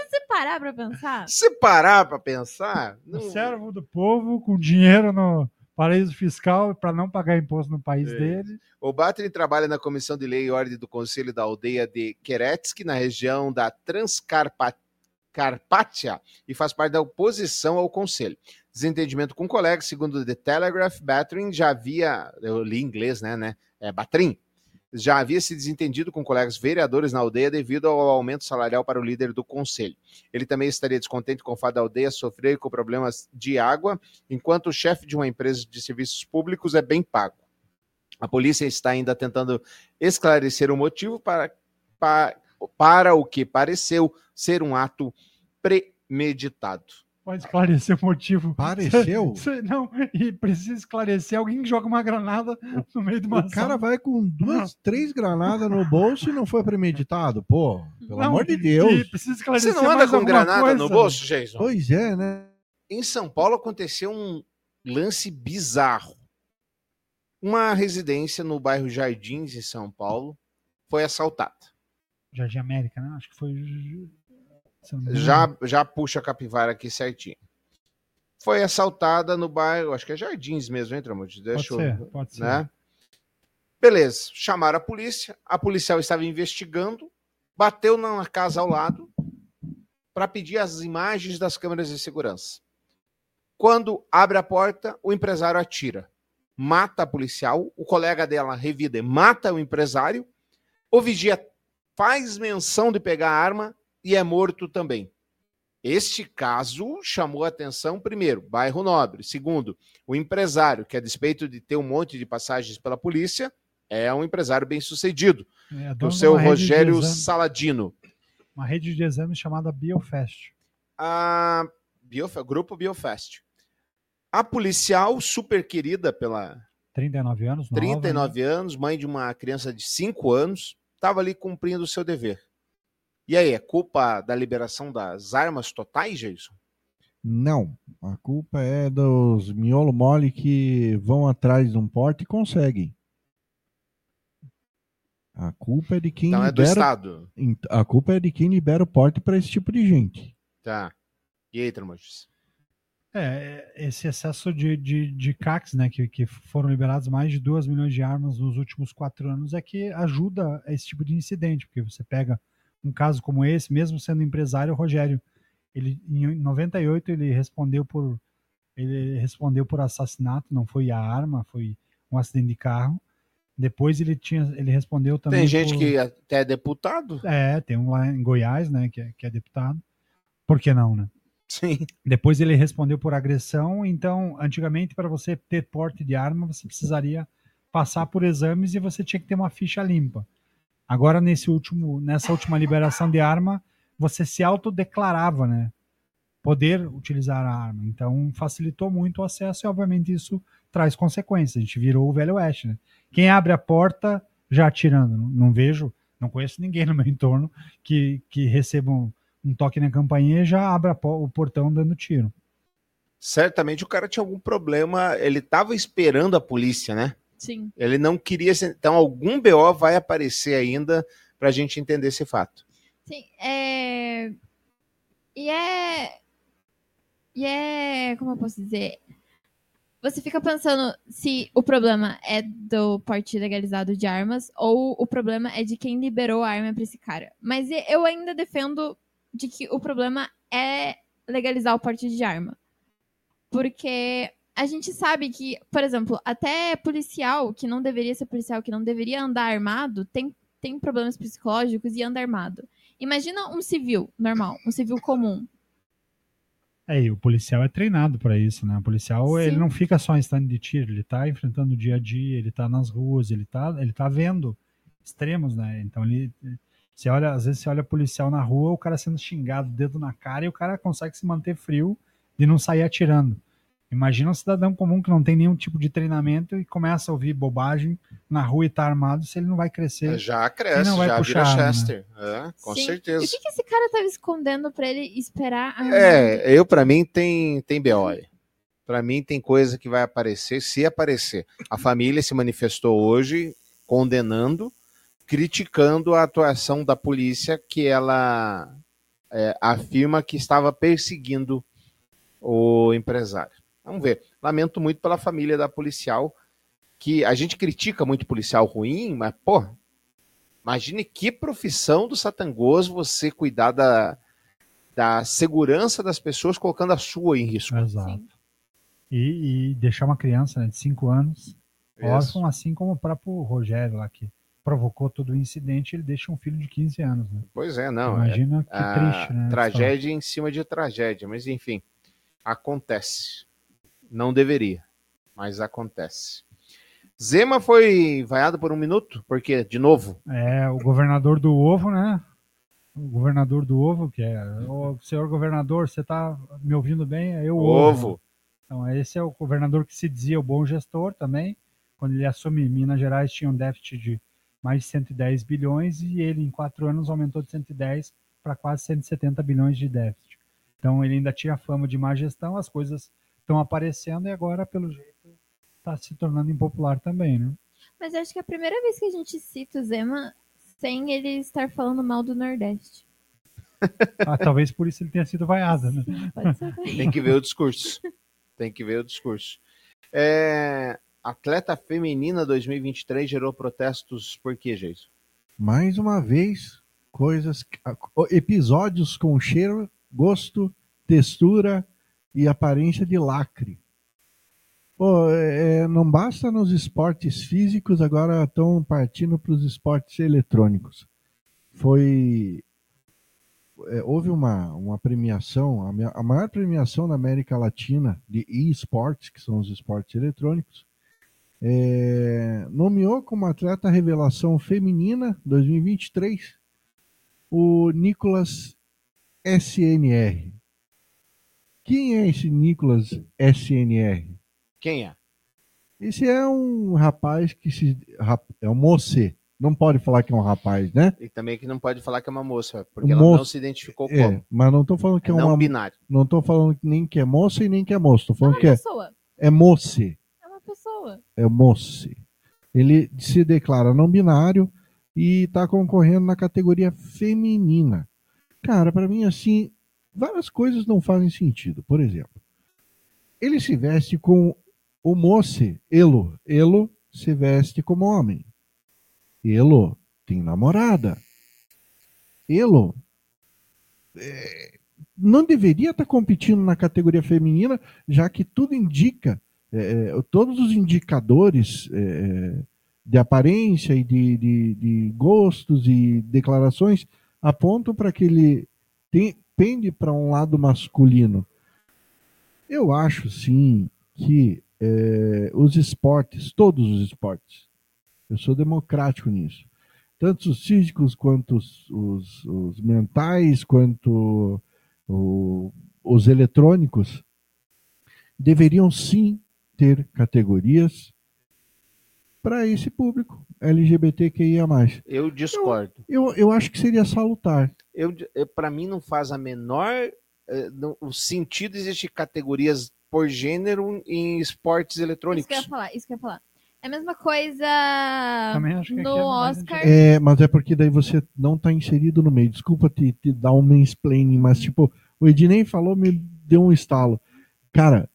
S11: você parar pra pensar,
S6: se parar pra pensar.
S9: O servo do povo com dinheiro no paraíso fiscal para não pagar imposto no país
S6: É.
S9: dele.
S6: O Batrin trabalha na Comissão de Lei e Ordem do Conselho da Aldeia de Keretsky, na região da Transcarpátia, e faz parte da oposição ao Conselho. Desentendimento com colegas, segundo The Telegraph, Batrin já havia, eu li em inglês, né, né, é Batrin, já havia se desentendido com colegas vereadores na aldeia devido ao aumento salarial para o líder do conselho. Ele também estaria descontente com o fato da aldeia sofrer com problemas de água, enquanto o chefe de uma empresa de serviços públicos é bem pago. A polícia está ainda tentando esclarecer o motivo para, para, para o que pareceu ser um ato premeditado.
S9: Pode esclarecer o motivo.
S8: Pareceu?
S9: Cê- Não, e precisa esclarecer alguém que joga uma granada no meio de uma
S8: O cara vai com duas, três granadas no bolso e não foi premeditado. Pô, pelo
S9: Não,
S8: amor de
S9: e
S8: Deus.
S9: precisa
S6: Você
S9: esclarecer
S6: não anda
S9: mais
S6: com granada
S9: coisa,
S6: no bolso, Jason?
S8: Pois é, né?
S6: Em São Paulo aconteceu um lance bizarro. Uma residência no bairro Jardins, em São Paulo, foi assaltada.
S9: Jardim América, né? Acho que foi.
S6: Já, já puxa a capivara aqui certinho. Foi assaltada no bairro, acho que é Jardins mesmo, hein, Tramonte? Deixa
S9: Pode
S6: eu-
S9: ser, pode ser.
S6: Né? Beleza, chamaram a polícia, a policial estava investigando, bateu na casa ao lado para pedir as imagens das câmeras de segurança. Quando abre a porta, o empresário atira, mata a policial, o colega dela revida e mata o empresário, o vigia faz menção de pegar a arma e é morto também. Este caso chamou a atenção, primeiro, bairro nobre. Segundo, o empresário, que a despeito de ter um monte de passagens pela polícia, é um empresário bem sucedido.
S9: É,
S6: o seu Rogério
S9: exame.
S6: Saladino.
S9: Uma rede de exames chamada Biofest.
S6: A Biof- Grupo Biofest. A policial, super querida pela
S9: 39 anos, nova,
S6: 39 anos, mãe de uma criança de 5 anos, estava ali cumprindo o seu dever. E aí, é culpa da liberação das armas totais, Jason?
S8: Não. A culpa é dos miolo mole que vão atrás de um porte e conseguem. A culpa é de quem
S6: Então é do
S8: libera.
S6: Estado.
S8: A culpa é de quem libera o porte para esse tipo de gente.
S6: Tá. E aí, Tramontes?
S9: É, esse excesso de, de, de CACs, né, que, que foram liberados mais de 2 milhões de armas nos últimos quatro anos, é que ajuda a esse tipo de incidente, porque você pega um caso como esse, mesmo sendo empresário, o Rogério, ele, em 98 ele respondeu por ele respondeu por assassinato, não foi a arma, foi um acidente de carro. Depois ele tinha, ele respondeu também
S6: Tem gente
S9: por-
S6: que até é deputado?
S9: é, tem um lá em Goiás, né, que é, que é deputado. Por que não, né?
S6: Sim.
S9: Depois ele respondeu por agressão. Então, antigamente, para você ter porte de arma, você precisaria passar por exames e você tinha que ter uma ficha limpa. Agora, nesse último, nessa última liberação de arma, você se autodeclarava, né? Poder utilizar a arma. Então, facilitou muito o acesso e, obviamente, isso traz consequências. A gente virou o velho oeste, né? Quem abre a porta já atirando. Não, vejo, não conheço ninguém no meu entorno que, que receba um, um toque na campainha e já abra o portão dando tiro.
S6: Certamente o cara tinha algum problema, ele estava esperando a polícia, né?
S11: Sim.
S6: Ele não queria. ser- Então, algum BO vai aparecer ainda para a gente entender esse fato.
S11: Sim, é. E é. E é. Como eu posso dizer? Você fica pensando se o problema é do porte legalizado de armas ou o problema é de quem liberou a arma pra esse cara. Mas eu ainda defendo de que o problema é legalizar o porte de arma. Porque a gente sabe que, por exemplo, até policial que não deveria ser policial, que não deveria andar armado, tem, tem problemas psicológicos e anda armado. Imagina um civil normal, um civil comum.
S9: É, e o policial é treinado para isso, né? O policial, ele
S11: Sim.
S9: não fica só em stand de tiro, ele tá enfrentando o dia a dia, ele tá nas ruas, ele tá, ele tá vendo extremos, né? Então ele você olha, às vezes você olha policial na rua, o cara sendo xingado, dedo na cara, e o cara consegue se manter frio de não sair atirando. Imagina um cidadão comum que não tem nenhum tipo de treinamento e começa a ouvir bobagem na rua e tá armado, se ele não vai crescer.
S6: Já
S9: e
S6: cresce,
S9: não vai
S6: já
S9: puxar,
S6: vira
S9: né?
S6: Chester. É, com
S11: Sim.
S6: certeza.
S11: E o que, que esse cara tava escondendo pra ele esperar a
S6: É, eu para mim tem tem BO. Pra mim tem coisa que vai aparecer, se aparecer. A família se manifestou hoje condenando, criticando a atuação da polícia que ela é, afirma que estava perseguindo o empresário. Vamos ver. Lamento muito pela família da policial, que a gente critica muito policial ruim, mas, pô, imagine que profissão do Satangoso você cuidar da, da segurança das pessoas colocando a sua em risco.
S9: Exato. E, e deixar uma criança né, de 5 anos
S6: Isso.
S9: órfão, assim como o próprio Rogério lá, que provocou todo o incidente, ele deixa um filho de 15 anos. Né?
S6: Pois é, não.
S9: Imagina
S6: é,
S9: que
S6: a
S9: triste, né?
S6: Tragédia em cima de tragédia, mas enfim, acontece. Não deveria, mas acontece. Zema foi vaiado por um minuto, porque, de novo,
S9: É, o governador do ovo, né? O governador do ovo, que é. Ô, senhor governador, você tá me ouvindo bem? É eu,
S6: Ovo.
S9: Então, esse é o governador que se dizia o bom gestor também. Quando ele assume Minas Gerais, tinha um déficit de mais de 110 bilhões e ele, em quatro anos, aumentou de 110 para quase 170 bilhões de déficit. Então, ele ainda tinha fama de má gestão, as coisas estão aparecendo e agora, pelo jeito, está se tornando impopular também, né?
S11: Mas acho que é a primeira vez que a gente cita o Zema sem ele estar falando mal do Nordeste.
S9: Ah, talvez por isso ele tenha sido vaiado, né?
S11: Pode ser também.
S6: tem que ver o discurso. Tem que ver o discurso. É, atleta feminina 2023 gerou protestos por quê, Jason?
S8: Mais uma vez, coisas, episódios com cheiro, gosto, textura e aparência de lacre. Pô, é, não basta nos esportes físicos, agora estão partindo para os esportes eletrônicos. Foi. é, houve uma, uma premiação, a, me- a maior premiação da América Latina de esportes, que são os esportes eletrônicos, é, nomeou como atleta revelação feminina 2023 o Nicolas SNR. Quem é esse Nicolas SNR?
S6: Quem é?
S8: Esse é um rapaz que se. É um moço. Não pode falar que é um rapaz, né?
S6: E também que não pode falar que é uma moça, porque
S8: Um
S6: ela não
S8: moço-
S6: se identificou
S8: É,
S6: como.
S8: mas não tô falando que é,
S6: não
S8: uma.
S6: binário.
S8: Não tô falando nem que é moça e nem que é moço. Tô falando
S11: É
S8: que
S11: uma
S8: é,
S11: pessoa.
S8: é moce.
S11: É uma pessoa.
S8: É moce. Ele se declara não binário e tá concorrendo na categoria feminina. Cara, pra mim, assim, várias coisas não fazem sentido. Por exemplo, ele se veste com o moce, Elo. Elo se veste como homem. Elo tem namorada. Elo é, não deveria estar competindo na categoria feminina, já que tudo indica, é, é, todos os indicadores é, de aparência e de, de- de gostos e declarações apontam para que ele tem- pende para um lado masculino. Eu acho sim que é, os esportes, todos os esportes, eu sou democrático nisso, tanto os físicos quanto os, os- os mentais, quanto o- os eletrônicos, deveriam sim ter categorias para esse público LGBTQIA+.
S6: Eu discordo.
S8: Eu, eu acho que seria salutar.
S6: Eu, eu, para mim não faz a menor eh, o sentido existir categorias por gênero em esportes
S11: Isso
S6: eletrônicos.
S11: que eu ia falar, isso que eu ia falar. É a mesma coisa no
S9: é mais
S11: Oscar.
S8: É, mas é porque daí você não tá inserido no meio. Desculpa te, te dar um mansplaining, mas tipo, o Ednei falou, me deu um estalo. Cara,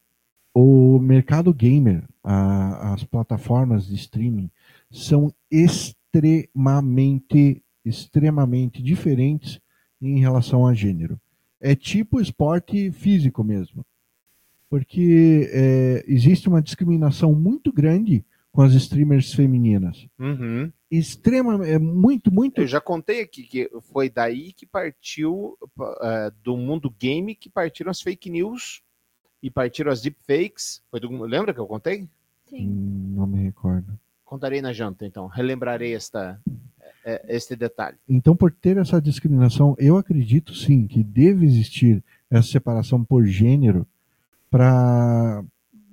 S8: o mercado gamer, a- as plataformas de streaming são extremamente, extremamente diferentes em relação a gênero. É tipo esporte físico mesmo. Porque é, existe uma discriminação muito grande com as streamers femininas.
S6: Uhum.
S8: Extrema, é muito, muito.
S6: Eu já contei aqui que foi daí que partiu, eh, do mundo game, que partiram as fake news e partiram as deepfakes. Foi do, lembra que eu contei?
S8: Hum, Não me recordo.
S6: Contarei na janta, então. Relembrarei esta, eh, este detalhe.
S8: Então, por ter essa discriminação, eu acredito sim que deve existir essa separação por gênero para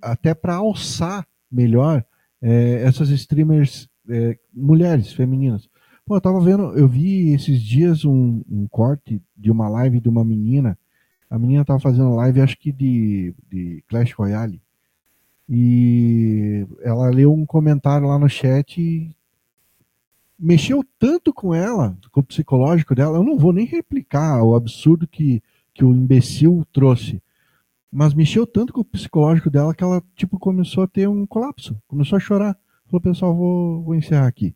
S8: até para alçar melhor eh, essas streamers eh, mulheres, femininas. Pô, eu tava vendo, eu vi esses dias um, um corte de uma live de uma menina. A menina tava fazendo live, acho que de, de Clash Royale. E ela leu um comentário lá no chat e mexeu tanto com ela, com o psicológico dela. Eu não vou nem replicar o absurdo que, que o imbecil trouxe. Mas mexeu tanto com o psicológico dela que ela, tipo, começou a ter um colapso. Começou a chorar. Falou, pessoal, vou, vou encerrar aqui.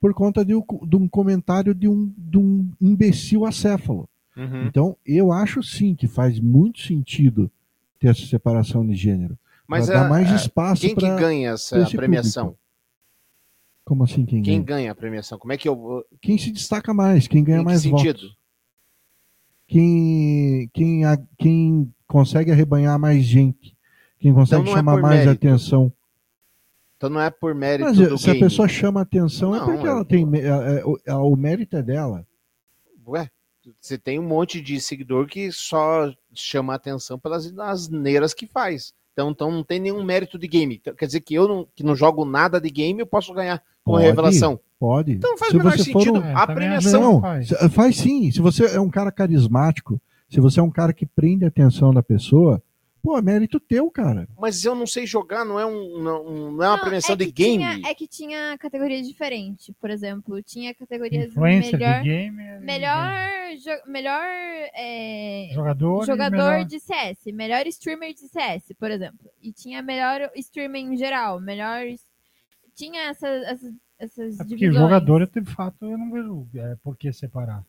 S8: Por conta de, um- de um comentário de um, de um imbecil acéfalo.
S6: Uhum.
S8: Então, eu acho sim que faz muito sentido ter essa separação de gênero.
S6: Mas a-
S8: mais
S6: a-
S8: espaço
S6: quem que ganha essa premiação?
S8: público. Como assim quem,
S6: Quem
S8: ganha?
S6: ganha a premiação? Como é que eu.
S8: Quem se destaca mais, quem ganha
S6: Em que
S8: mais
S6: sentido?
S8: votos. Quem, quem, a- quem consegue arrebanhar mais gente. Quem consegue
S6: Então não é
S8: chamar
S6: por
S8: mais
S6: mérito.
S8: atenção.
S6: Então não é por mérito
S8: Mas
S6: do
S8: se a
S6: game.
S8: pessoa chama atenção é
S6: Não,
S8: porque
S6: eu-
S8: ela tem. é- é- é- o mérito é dela.
S6: Ué, você tem um monte de seguidor que só chama atenção pelas asneiras que faz. Então, então não tem nenhum mérito de game. Então, quer dizer que eu não, que não jogo nada de game, eu posso ganhar com a
S8: Pode,
S6: revelação.
S8: Pode.
S6: Então faz
S8: Se
S6: o menor sentido.
S8: um-
S9: É,
S6: a
S9: também
S6: premiação.
S8: Não,
S9: faz.
S8: faz sim. Se você é um cara carismático, se você é um cara que prende a atenção da pessoa, pô, é mérito teu, cara.
S6: Mas eu não sei jogar, não é, um, não, não é uma
S11: Não,
S6: premiação
S11: é
S6: de game.
S11: Tinha, é que tinha categoria diferente. Por exemplo, tinha categorias
S9: Influencer
S11: melhor,
S9: de game. é
S11: melhor, jo- melhor é,
S9: Jogador. e
S11: jogador
S9: melhor-
S11: de CS, melhor streamer de CS, por exemplo. E tinha melhor streamer em geral, melhor. Tinha essas, essas, essas
S9: É porque
S11: divisões.
S9: jogador, de fato, eu não vejo é, por que separar.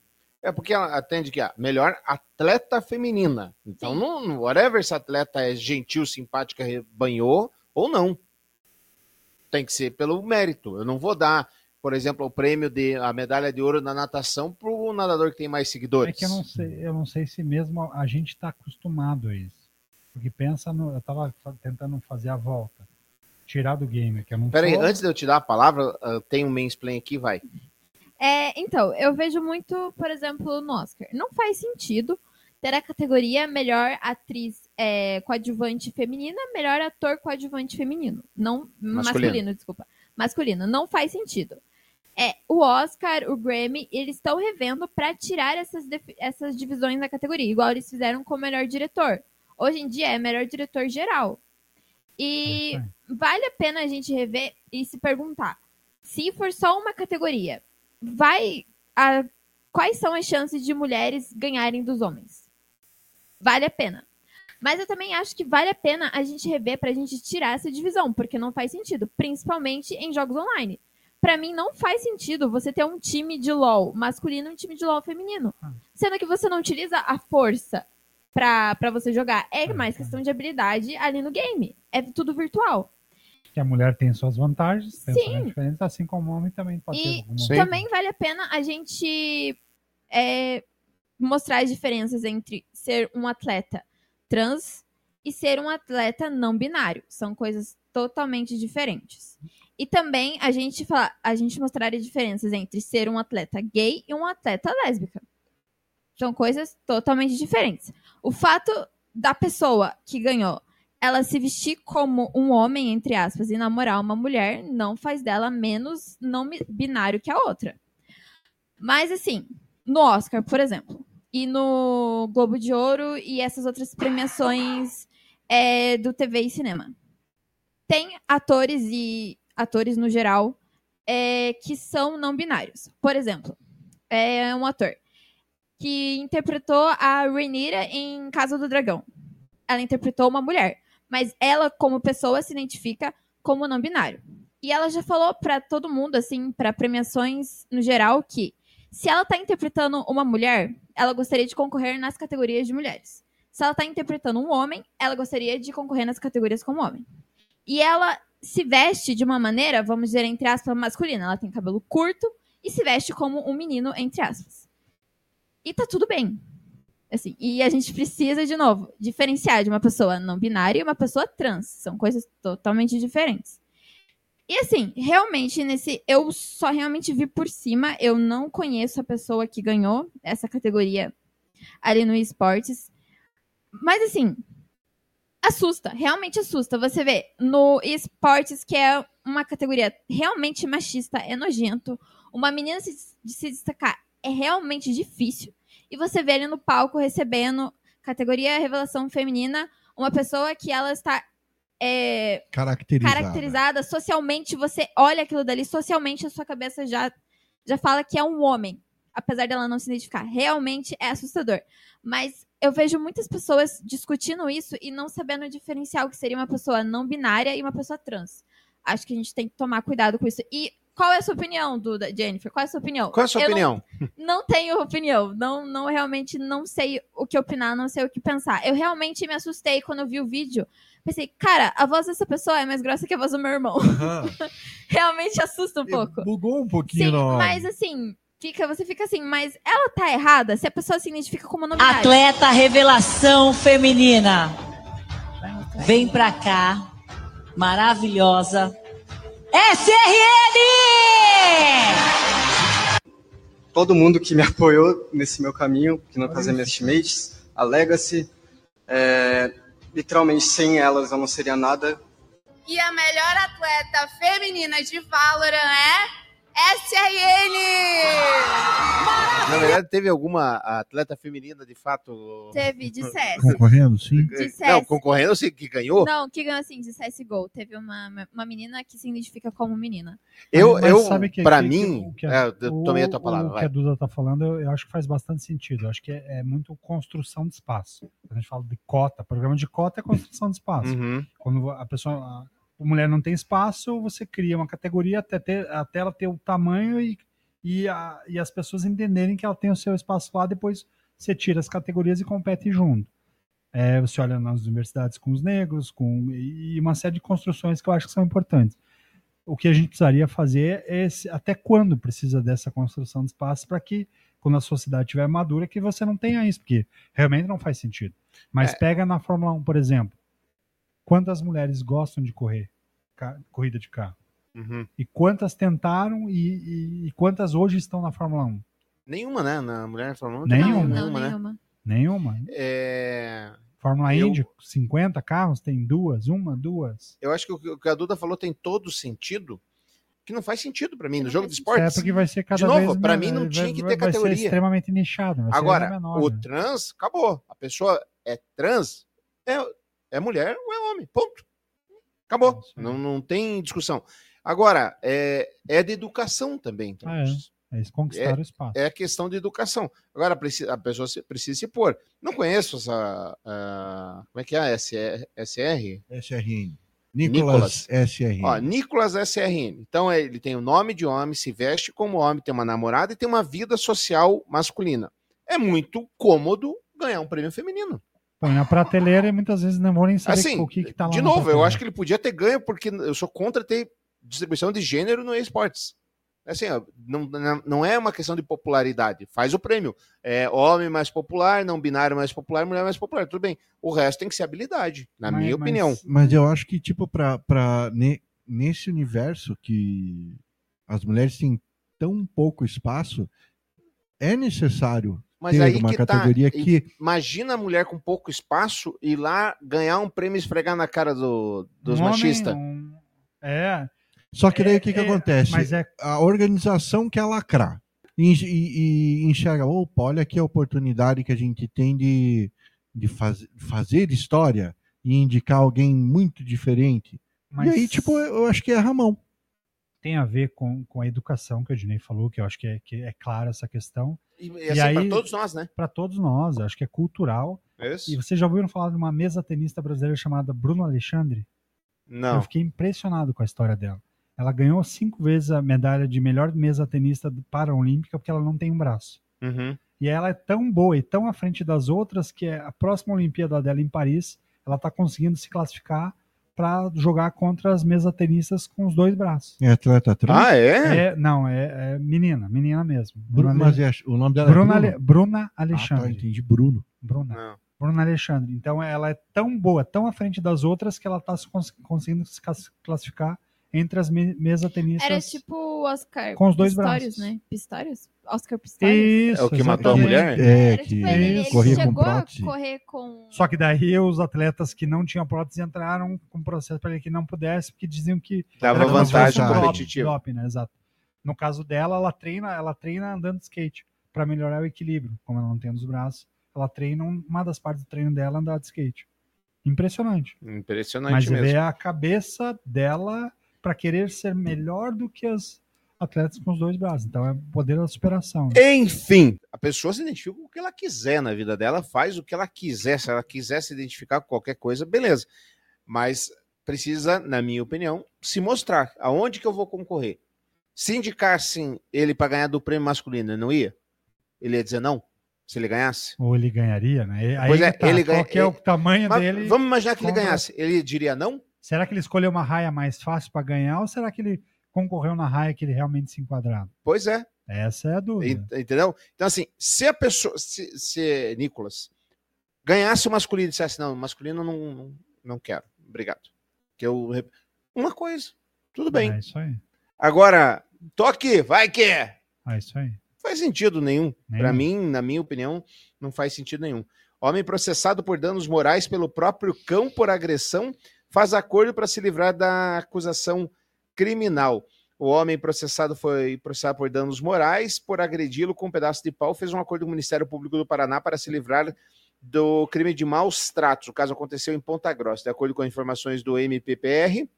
S6: É porque ela atende que a melhor atleta feminina. Então, não- whatever se a atleta é gentil, simpática, banhou ou não. Tem que ser pelo mérito. Eu não vou dar, por exemplo, o prêmio de a medalha de ouro na natação pro nadador que tem mais seguidores.
S9: É que eu não sei, eu não sei se mesmo a gente está acostumado a isso. Porque pensa no. Eu tava fa- tentando fazer a volta. Tirar do game, que eu não
S6: Peraí,
S9: sou-
S6: antes de eu te dar a palavra, ah, tem um mansplain aqui, vai.
S11: É, então, eu vejo muito, por exemplo, no Oscar. Não faz sentido ter a categoria melhor atriz é, coadjuvante feminina, melhor ator coadjuvante feminino. Não,
S6: Masculino.
S11: masculino. desculpa. Masculino. Não faz sentido. É, o Oscar, o Grammy, eles estão revendo para tirar essas, essas divisões na categoria, igual eles fizeram com o melhor diretor. Hoje em dia é melhor diretor geral. E vale a pena a gente rever e se perguntar: se for só uma categoria, vai a- quais são as chances de mulheres ganharem dos homens? Vale a pena. Mas eu também acho que vale a pena a gente rever pra gente tirar essa divisão, porque não faz sentido, principalmente em jogos online. Pra mim não faz sentido você ter um time de LoL masculino e um time de LoL feminino, sendo que você não utiliza a força pra você jogar. É mais questão de habilidade ali no game. É tudo virtual.
S9: Que a mulher tem suas vantagens, tem
S11: Sim.
S9: suas diferenças, assim como o homem também pode ter
S11: E também vale a pena a gente é, mostrar as diferenças entre ser um atleta trans e ser um atleta não binário. São coisas totalmente diferentes. E também a gente falar, a gente mostrar as diferenças entre ser um atleta gay e um atleta lésbica. São coisas totalmente diferentes. O fato da pessoa que ganhou ela se vestir como um homem, entre aspas, e namorar uma mulher, não faz dela menos não binário que a outra. Mas, assim, no Oscar, por exemplo, e no Globo de Ouro e essas outras premiações é, do TV e cinema, tem atores e atores no geral é, que são não binários. Por exemplo, é um ator que interpretou a Rhaenyra em Casa do Dragão. Ela interpretou uma mulher, mas ela como pessoa se identifica como não binário. E ela já falou pra todo mundo assim, pra premiações no geral que se ela tá interpretando uma mulher, ela gostaria de concorrer nas categorias de mulheres. Se ela tá interpretando um homem, ela gostaria de concorrer nas categorias como homem. E ela se veste de uma maneira, vamos dizer, entre aspas, masculina. Ela tem cabelo curto e se veste como um menino, entre aspas. E tá tudo bem. Assim, e a gente precisa, de novo, diferenciar de uma pessoa não binária e uma pessoa trans. São coisas totalmente diferentes. E assim, realmente, nesse. Eu só realmente vi por cima. Eu não conheço a pessoa que ganhou essa categoria ali no esportes. Mas assim, assusta, realmente assusta. Você vê no esportes, que é uma categoria realmente machista, é nojento. Uma menina se, de se destacar é realmente difícil. E você vê ele no palco recebendo categoria revelação feminina, uma pessoa que ela está é,
S8: Caracterizada.
S11: caracterizada socialmente, você olha aquilo dali, socialmente a sua cabeça já, já fala que é um homem, apesar dela não se identificar. Realmente é assustador. Mas eu vejo muitas pessoas discutindo isso e não sabendo diferenciar o que seria uma pessoa não binária e uma pessoa trans. Acho que a gente tem que tomar cuidado com isso. E qual é a sua opinião, Duda, Jennifer? Qual é a sua opinião?
S6: Qual é a sua
S11: Eu
S6: opinião?
S11: Não, não tenho opinião. Não, não realmente não sei o que opinar, não sei o que pensar. Eu realmente me assustei quando eu vi o vídeo. Pensei, cara, a voz dessa pessoa é mais grossa que a voz do meu irmão. realmente assusta um pouco.
S8: Bugou um pouquinho,
S11: Sim,
S8: não.
S11: mas assim, fica, você fica assim, mas ela tá errada se a pessoa se identifica como não binária.
S13: Atleta revelação feminina. Vem pra cá. Maravilhosa. SRN!
S14: todo mundo que me apoiou nesse meu caminho, que caso é minhas teammates, a Legacy. É, literalmente, sem elas eu não seria nada.
S15: E a melhor atleta feminina de Valorant é SRN!
S6: Na verdade, teve alguma atleta feminina de fato.
S11: Teve de CS.
S8: Concorrendo, sim.
S11: De CS.
S6: Não, concorrendo, sim, que ganhou.
S11: Não, que ganhou assim, de CSGO. Teve uma, uma menina que se identifica como menina.
S6: Eu,
S9: Mas
S6: eu
S9: sabe que-
S6: pra
S9: que-
S6: mim,
S9: que-
S6: é, eu tomei a tua palavra.
S9: O
S6: vai.
S9: que a Duda tá falando, eu, eu acho que faz bastante sentido. Eu acho que é, é muito construção de espaço. Quando a gente fala de cota, programa de cota é construção de espaço.
S6: Uhum.
S9: Quando a pessoa, a mulher não tem espaço, você cria uma categoria até, ter, até ela ter o tamanho e, e, a- e as pessoas entenderem que ela tem o seu espaço lá, depois você tira as categorias e compete junto. É, você olha nas universidades com os negros, com e uma série de construções que eu acho que são importantes. O que a gente precisaria fazer é até quando precisa dessa construção de espaço para que quando a sociedade estiver madura que você não tenha isso, porque realmente não faz sentido. Mas
S6: É.
S9: pega na Fórmula 1, por exemplo. Quantas mulheres gostam de correr ca- corrida de carro?
S6: Uhum.
S9: E quantas tentaram e, e- e quantas hoje estão na Fórmula 1?
S6: Nenhuma, né? Na mulher falando. não tem
S9: Nenhuma.
S6: Nenhuma,
S11: Não,
S6: né?
S11: nenhuma.
S9: Nenhuma.
S6: É,
S9: Fórmula
S6: Eu-
S9: Indy, 50 carros, tem duas, uma, duas.
S6: eu acho que o que- a Duda falou tem todo sentido, que não faz sentido pra mim. No jogo de
S9: É
S6: esportes.
S9: porque vai ser cada
S6: de novo,
S9: men-
S6: mim não
S9: vai-
S6: tinha que ter
S9: vai ser
S6: categoria.
S9: extremamente nichado. vai ser
S6: Agora,
S9: menor,
S6: o
S9: né?
S6: trans, acabou. A pessoa é trans, é, é mulher ou é homem. Ponto. Acabou. Não, não tem discussão. Agora, é, é de educação também. então.
S9: Ah, é. É conquistar o espaço.
S6: É questão de educação. Agora, a pessoa precisa se pôr. Não conheço essa. ah, como é que é? SR? SR?
S8: SRN.
S6: Nicolas.
S8: Nicolas SRN.
S6: Ó, Nicolas SRN. Então, é, ele tem o nome de homem, se veste como homem, tem uma namorada e tem uma vida social masculina. É muito cômodo ganhar um prêmio feminino.
S9: Põe na prateleira e muitas vezes não vou nem saber
S6: Assim,
S9: o que, que tá lá
S6: de novo, eu acho que ele podia ter ganho, porque eu sou contra ter distribuição de gênero no esportes. Assim, ó, não- não é uma questão de popularidade. Faz o prêmio. É homem mais popular, não binário mais popular, mulher mais popular. Tudo bem. O resto tem que ser habilidade, na
S8: Mas-
S6: minha
S8: mas-
S6: opinião.
S8: Mas eu acho que, tipo, pra, pra, ne- nesse universo que as mulheres têm tão pouco espaço, é necessário
S6: Mas aí
S8: uma
S6: que
S8: categoria
S6: tá.
S8: que.
S6: Imagina a mulher com pouco espaço ir lá ganhar um prêmio e esfregar na cara do, dos
S9: Um
S6: machistas.
S9: um- É.
S8: Só que daí o que, que
S9: é,
S8: acontece?
S9: mas é-
S8: A organização quer lacrar. E, e- e enxerga, opa, olha aqui a oportunidade que a gente tem de, de faz, fazer história e indicar alguém muito diferente.
S9: Mas-
S8: E aí, tipo, eu acho que é Ramão.
S9: Tem a ver com, com a educação que a Dinei falou, que eu acho que é, que é clara essa questão.
S6: E, e assim, pra todos nós, né?
S9: Para todos nós, acho que é cultural.
S6: Isso.
S9: E vocês já ouviram falar de uma mesa tenista brasileira chamada Bruno Alexandre?
S6: Não.
S9: Eu fiquei impressionado com a história dela. Ela ganhou cinco vezes a medalha de melhor mesa tenista paralímpica porque ela não tem um braço.
S6: Uhum.
S9: E ela é tão boa e tão à frente das outras que a próxima Olimpíada dela em Paris, ela está conseguindo se classificar para jogar contra as mesatenistas com os dois braços.
S8: É atleta trans?
S6: Ah, é?
S9: É, não, é, é menina, menina mesmo.
S8: Bru-
S9: Bruna
S8: mas é- o nome dela é
S9: Bruna,
S8: Bruna?
S9: Ale- Bruna
S8: Ah,
S9: Alexandre.
S8: tá, entendi. Bruno.
S9: Bruna. Bruna Alexandre. Então ela é tão boa, tão à frente das outras que ela está conseguindo se classificar entre as me mesa tenistas.
S11: Era tipo o Oscar
S9: Com os dois
S11: Pistorius,
S9: braços.
S11: né? Pistorius? Oscar Pistorius?
S9: Isso,
S6: É o que matou a mulher?
S8: É,
S11: Era
S8: que
S11: tipo, ele, ele
S8: corria com
S11: chegou a
S8: prótese.
S11: correr com...
S9: Só que daí os atletas que não tinham prótese entraram com processo para ele que não pudesse, porque diziam que
S6: Dava vantagem
S9: um
S6: competitiva.
S9: doping, né? Exato. No caso dela, ela treina, ela treina andando de skate para melhorar o equilíbrio. Como ela não tem nos braços, ela treina um- uma das partes do treino dela é andar de skate. Impressionante.
S6: Impressionante
S9: Mas
S6: mesmo.
S9: vê a cabeça dela para querer ser melhor do que as atletas com os dois braços. Então é poder da superação. né?
S6: Enfim, a pessoa se identifica com o que ela quiser na vida dela, faz o que ela quiser. Se ela quiser se identificar com qualquer coisa, beleza. Mas precisa, na minha opinião, se mostrar aonde que eu vou concorrer. Se indicassem ele para ganhar do prêmio masculino, ele não ia? Ele ia dizer não? Se ele ganhasse?
S9: Ou ele ganharia, né? Aí
S6: Pois é,
S9: tá,
S6: ele
S9: qual
S6: ganha-
S9: que é o tamanho dele?
S6: Vamos imaginar que ele ganhasse. Ele diria não?
S9: Será que ele escolheu uma raia mais fácil para ganhar ou será que ele concorreu na raia que ele realmente se enquadrava?
S6: Pois é.
S9: Essa é a dúvida.
S6: Ent- Entendeu? Então, assim, se a pessoa, se, se Nicolas ganhasse o masculino e dissesse, não, masculino eu não, não, não quero, obrigado. Que eu, uma coisa, tudo bem.
S9: É isso aí.
S6: Agora, tô aqui, vai que é.
S9: É isso aí.
S6: Faz sentido nenhum.
S9: Nenhum.
S6: Pra mim, na minha opinião, não faz sentido nenhum. Homem processado por danos morais pelo próprio cão por agressão faz acordo para se livrar da acusação criminal. O homem processado foi processado por danos morais por agredi-lo com um pedaço de pau, fez um acordo com o Ministério Público do Paraná para se livrar do crime de maus tratos. O caso aconteceu em Ponta Grossa. De acordo com informações do MPPR,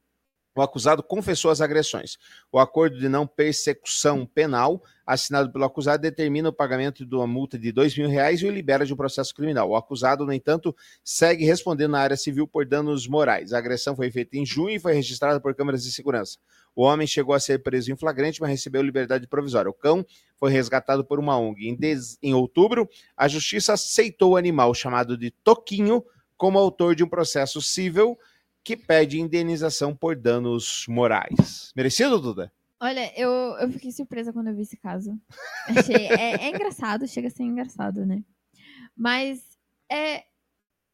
S6: o acusado confessou as agressões. O acordo de não persecução penal, assinado pelo acusado, determina o pagamento de uma multa de dois mil reais e o libera de um processo criminal. O acusado, no entanto, segue respondendo na área civil por danos morais. A agressão foi feita em junho e foi registrada por câmeras de segurança. O homem chegou a ser preso em flagrante, mas recebeu liberdade provisória. O cão foi resgatado por uma ONG. Em, des- em outubro, a justiça aceitou o animal chamado de Toquinho como autor de um processo civil que pede indenização por danos morais. Merecido, Duda?
S11: Olha, eu, eu fiquei surpresa quando eu vi esse caso. Achei, é, é engraçado, chega a ser engraçado, né? Mas é,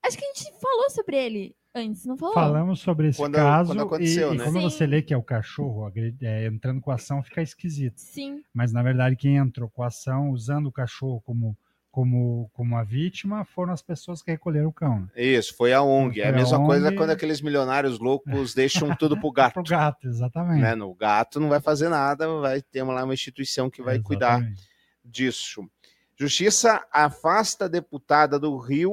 S11: acho que a gente falou sobre ele antes, não falou?
S9: Falamos sobre esse
S6: Quando-
S9: caso
S6: quando aconteceu,
S9: e, e
S6: né?
S9: quando
S11: Sim.
S9: você lê que é o cachorro é, entrando com a ação, fica esquisito.
S11: Sim.
S9: Mas na verdade quem entrou com a ação usando o cachorro como como como a vítima foram as pessoas que recolheram o cão. né?
S6: Isso, foi a ONG. É a mesma coisa
S9: ONG.
S6: quando aqueles milionários loucos deixam tudo pro gato.
S9: Pro gato, exatamente.
S6: Né? No gato não vai fazer nada, vai ter lá uma instituição que vai cuidar
S9: Exatamente.
S6: disso. Justiça afasta a deputada do Rio,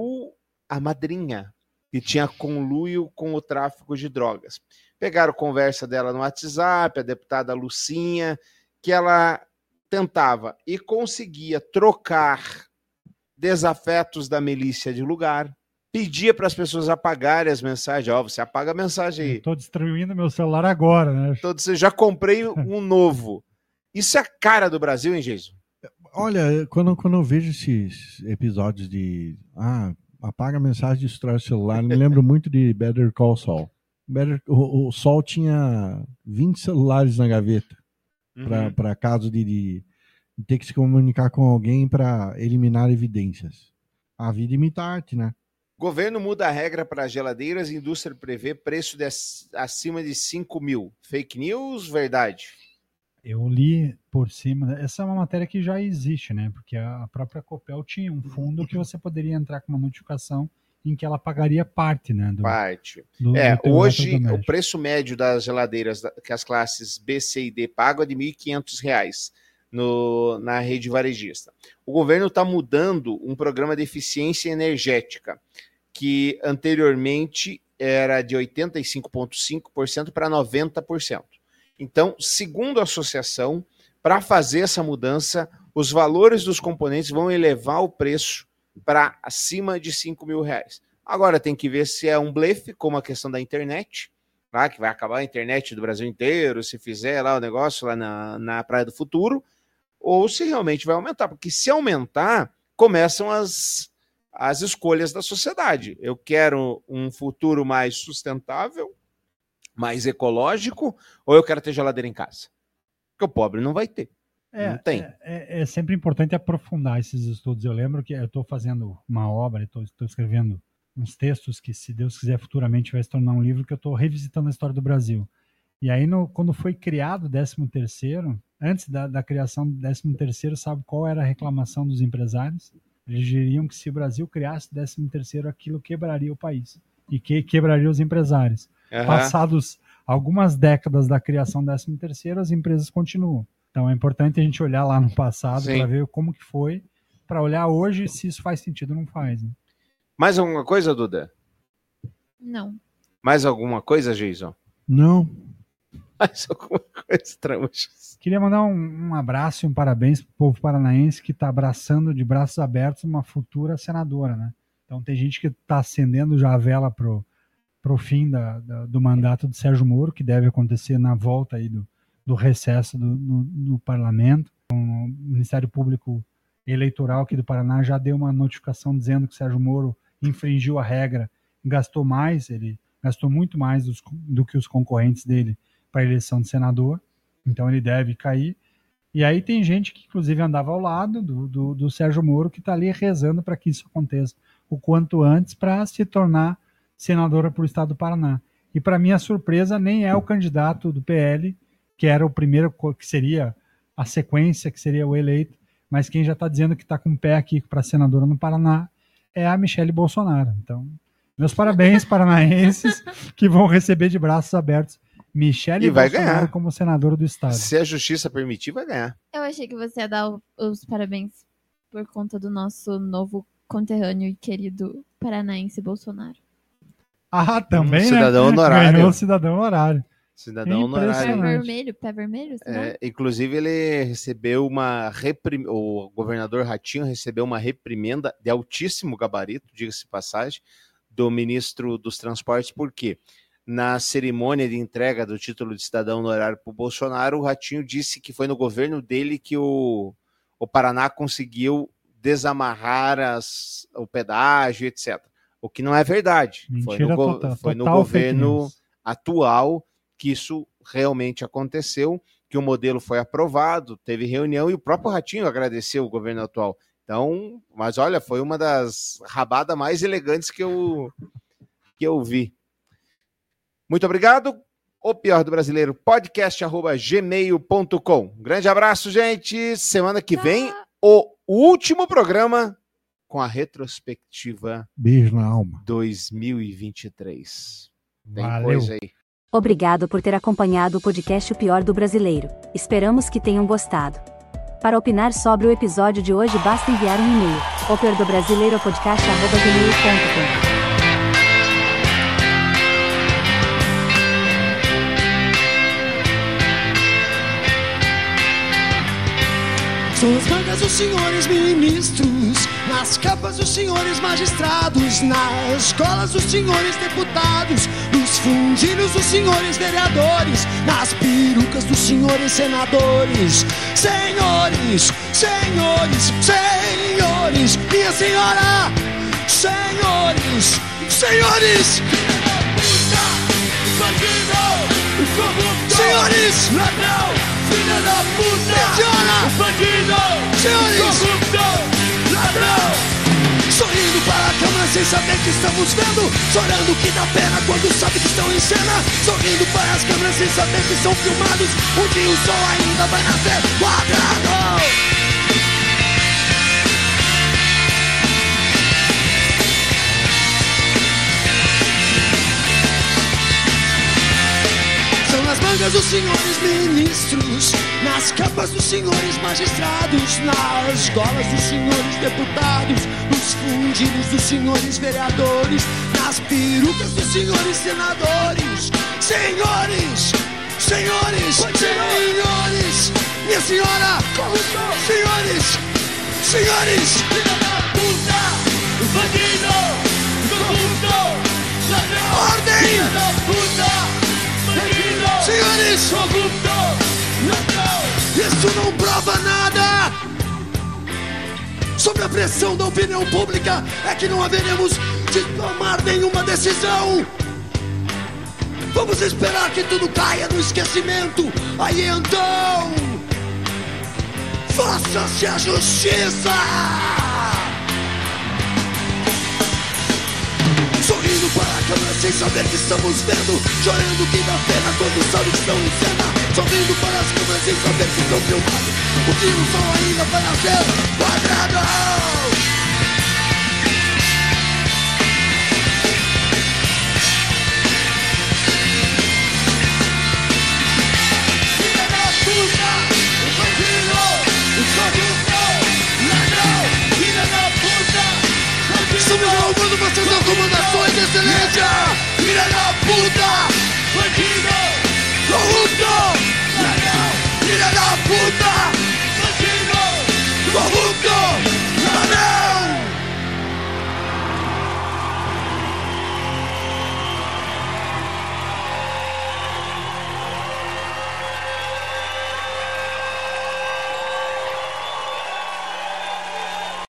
S6: a madrinha, que tinha conluio com o tráfico de drogas. Pegaram conversa dela no WhatsApp, a deputada Lucinha, que ela tentava e conseguia trocar desafetos da milícia de lugar, pedia para as pessoas apagarem as mensagens. Ó, você apaga a mensagem aí.
S9: Tô destruindo meu celular agora, né?
S6: Você já comprei um novo. Isso é a cara do Brasil, hein, Jason?
S8: Olha, quando, quando eu vejo esses episódios de. Ah, apaga a mensagem e destrói o celular, me lembro muito de Better Call Saul. Better, o, o Sol tinha 20 celulares na gaveta
S6: Uhum.
S8: para caso de, de ter que se comunicar com alguém para eliminar evidências. A vida imita a arte, né?
S6: Governo muda a regra para geladeiras e indústria prevê preço de ac- acima de 5 mil. Fake news, verdade?
S9: Eu li por cima. Essa é uma matéria que já existe, né? Porque a própria Copel tinha um fundo que você poderia entrar com uma notificação em que ela pagaria parte, né? Do,
S6: Parte.
S9: do-
S6: é,
S9: do
S6: hoje o preço médio das geladeiras que as classes B, C e D pagam é de 1.500 reais no, na rede varejista. O governo está mudando um programa de eficiência energética que anteriormente era de 85,5% para 90%. Então, segundo a associação, para fazer essa mudança, os valores dos componentes vão elevar o preço para acima de 5 mil reais. Agora tem que ver se é um blefe, como a questão da internet, tá? que vai acabar a internet do Brasil inteiro, se fizer lá o negócio lá na, na Praia do Futuro, ou se realmente vai aumentar. Porque se aumentar, começam as, as escolhas da sociedade. Eu quero um futuro mais sustentável, mais ecológico, ou eu quero ter geladeira em casa? Porque o pobre não vai ter.
S9: É,
S6: não tem.
S9: É, é- é sempre importante aprofundar esses estudos. Eu lembro que eu estou fazendo uma obra, estou escrevendo uns textos que, se Deus quiser, futuramente vai se tornar um livro que eu estou revisitando a história do Brasil. E aí, no- quando foi criado o 13 terceiro, antes da, da criação do 13 terceiro, sabe qual era a reclamação dos empresários? Eles diriam que se o Brasil criasse o 13 terceiro, aquilo quebraria o país e que quebraria os empresários.
S6: Aham.
S9: Passados algumas décadas da criação do 13 terceiro, as empresas continuam. Então é importante a gente olhar lá no passado para ver como que foi, para olhar hoje se isso faz sentido ou não faz. né?
S6: Mais alguma coisa, Duda?
S11: Não.
S6: Mais alguma coisa, Jason?
S8: Não.
S6: Mais alguma coisa, Tramujas?
S9: Queria mandar um, um abraço e um parabéns pro povo paranaense que está abraçando de braços abertos uma futura senadora, né? Então tem gente que está acendendo já a vela pro, pro fim da, da- do mandato do Sérgio Moro, que deve acontecer na volta aí do, do recesso do, no, no parlamento. O Ministério Público Eleitoral aqui do Paraná já deu uma notificação dizendo que o Sérgio Moro infringiu a regra, gastou mais, ele gastou muito mais dos- do que os concorrentes dele para a eleição de senador, então ele deve cair. E aí tem gente que, inclusive, andava ao lado do, do, do Sérgio Moro, que está ali rezando para que isso aconteça o quanto antes para se tornar senadora para o estado do Paraná. E para minha surpresa, nem é o candidato do PL, que era o primeiro, que seria a sequência, que seria o eleito, mas quem já está dizendo que está com o pé aqui para senadora no Paraná é a Michele Bolsonaro. Então, meus parabéns, paranaenses, que vão receber de braços abertos Michele
S6: E vai
S9: Bolsonaro
S6: ganhar.
S9: como senadora do estado.
S6: Se a justiça permitir, vai ganhar.
S11: Eu achei que você ia dar os parabéns por conta do nosso novo conterrâneo e querido paranaense Bolsonaro.
S9: Ah, também,
S6: Um
S9: né?
S6: cidadão honorário.
S9: Ganhou cidadão horário.
S6: Cidadão
S11: Pé
S6: honorário.
S11: vermelho, pé vermelho?
S6: É, inclusive, ele recebeu uma reprim... O governador Ratinho recebeu uma reprimenda de altíssimo gabarito, diga-se de passagem, do ministro dos Transportes, por quê? Na cerimônia de entrega do título de cidadão honorário para o Bolsonaro, o Ratinho disse que foi no governo dele que o, o Paraná conseguiu desamarrar as, o pedágio, etc. O que não é verdade. foi
S9: Mentira
S6: no, go-
S9: total-
S6: foi no
S9: total
S6: governo atual que isso realmente aconteceu, que o modelo foi aprovado, teve reunião e o próprio Ratinho agradeceu o governo atual. Então, mas olha, foi uma das rabadas mais elegantes que eu, que eu vi. Muito obrigado. O pior do brasileiro, podcast arroba gmail.com. Grande abraço, gente. Semana que vem, o último programa com a retrospectiva
S8: Beijo na alma.
S6: 2023. Tem
S8: Valeu.
S6: coisa aí.
S16: Obrigado por ter acompanhado o podcast O Pior do Brasileiro. Esperamos que tenham gostado. Para opinar sobre o episódio de hoje, basta enviar um e-mail. O Pior do Brasileiro podcast@gmail.com.
S17: São as mangas dos senhores ministros, nas capas dos senhores magistrados, nas escolas dos senhores deputados, nos fundilhos dos senhores vereadores, nas perucas dos senhores senadores. Senhores, senhores, senhores, minha senhora, senhores, senhores. Senhores! Ladrão! Filha da puta! Senhora! Bandido! Senhores! Corrupto! Ladrão! Sorrindo para a câmera sem saber que estamos vendo Chorando que dá pena quando sabe que estão em cena Sorrindo para as câmeras sem saber que são filmados Um dia o sol ainda vai nascer quadrado mangas dos senhores ministros, nas capas dos senhores magistrados, nas golas dos senhores deputados, nos fundilhos dos senhores vereadores, nas perucas dos senhores senadores. Senhores, senhores, senhores, minha senhora, senhores, senhores, filha da puta, bandido, corrupto, ordem, filha da puta. Senhores! Isso não prova nada! Sobre a pressão da opinião pública é que não haveremos de tomar nenhuma decisão. Vamos esperar que tudo caia no esquecimento. Aí então, faça-se a justiça. Foi na sexta-feira que estamos vendo? Chorando que dá pena quando os olhos estão em cena Sorrindo para as câmeras sem saber que estão filmando O que o sol ainda vai nascer? Quadrado! Estamos roubando vocês, não comandam Ninja!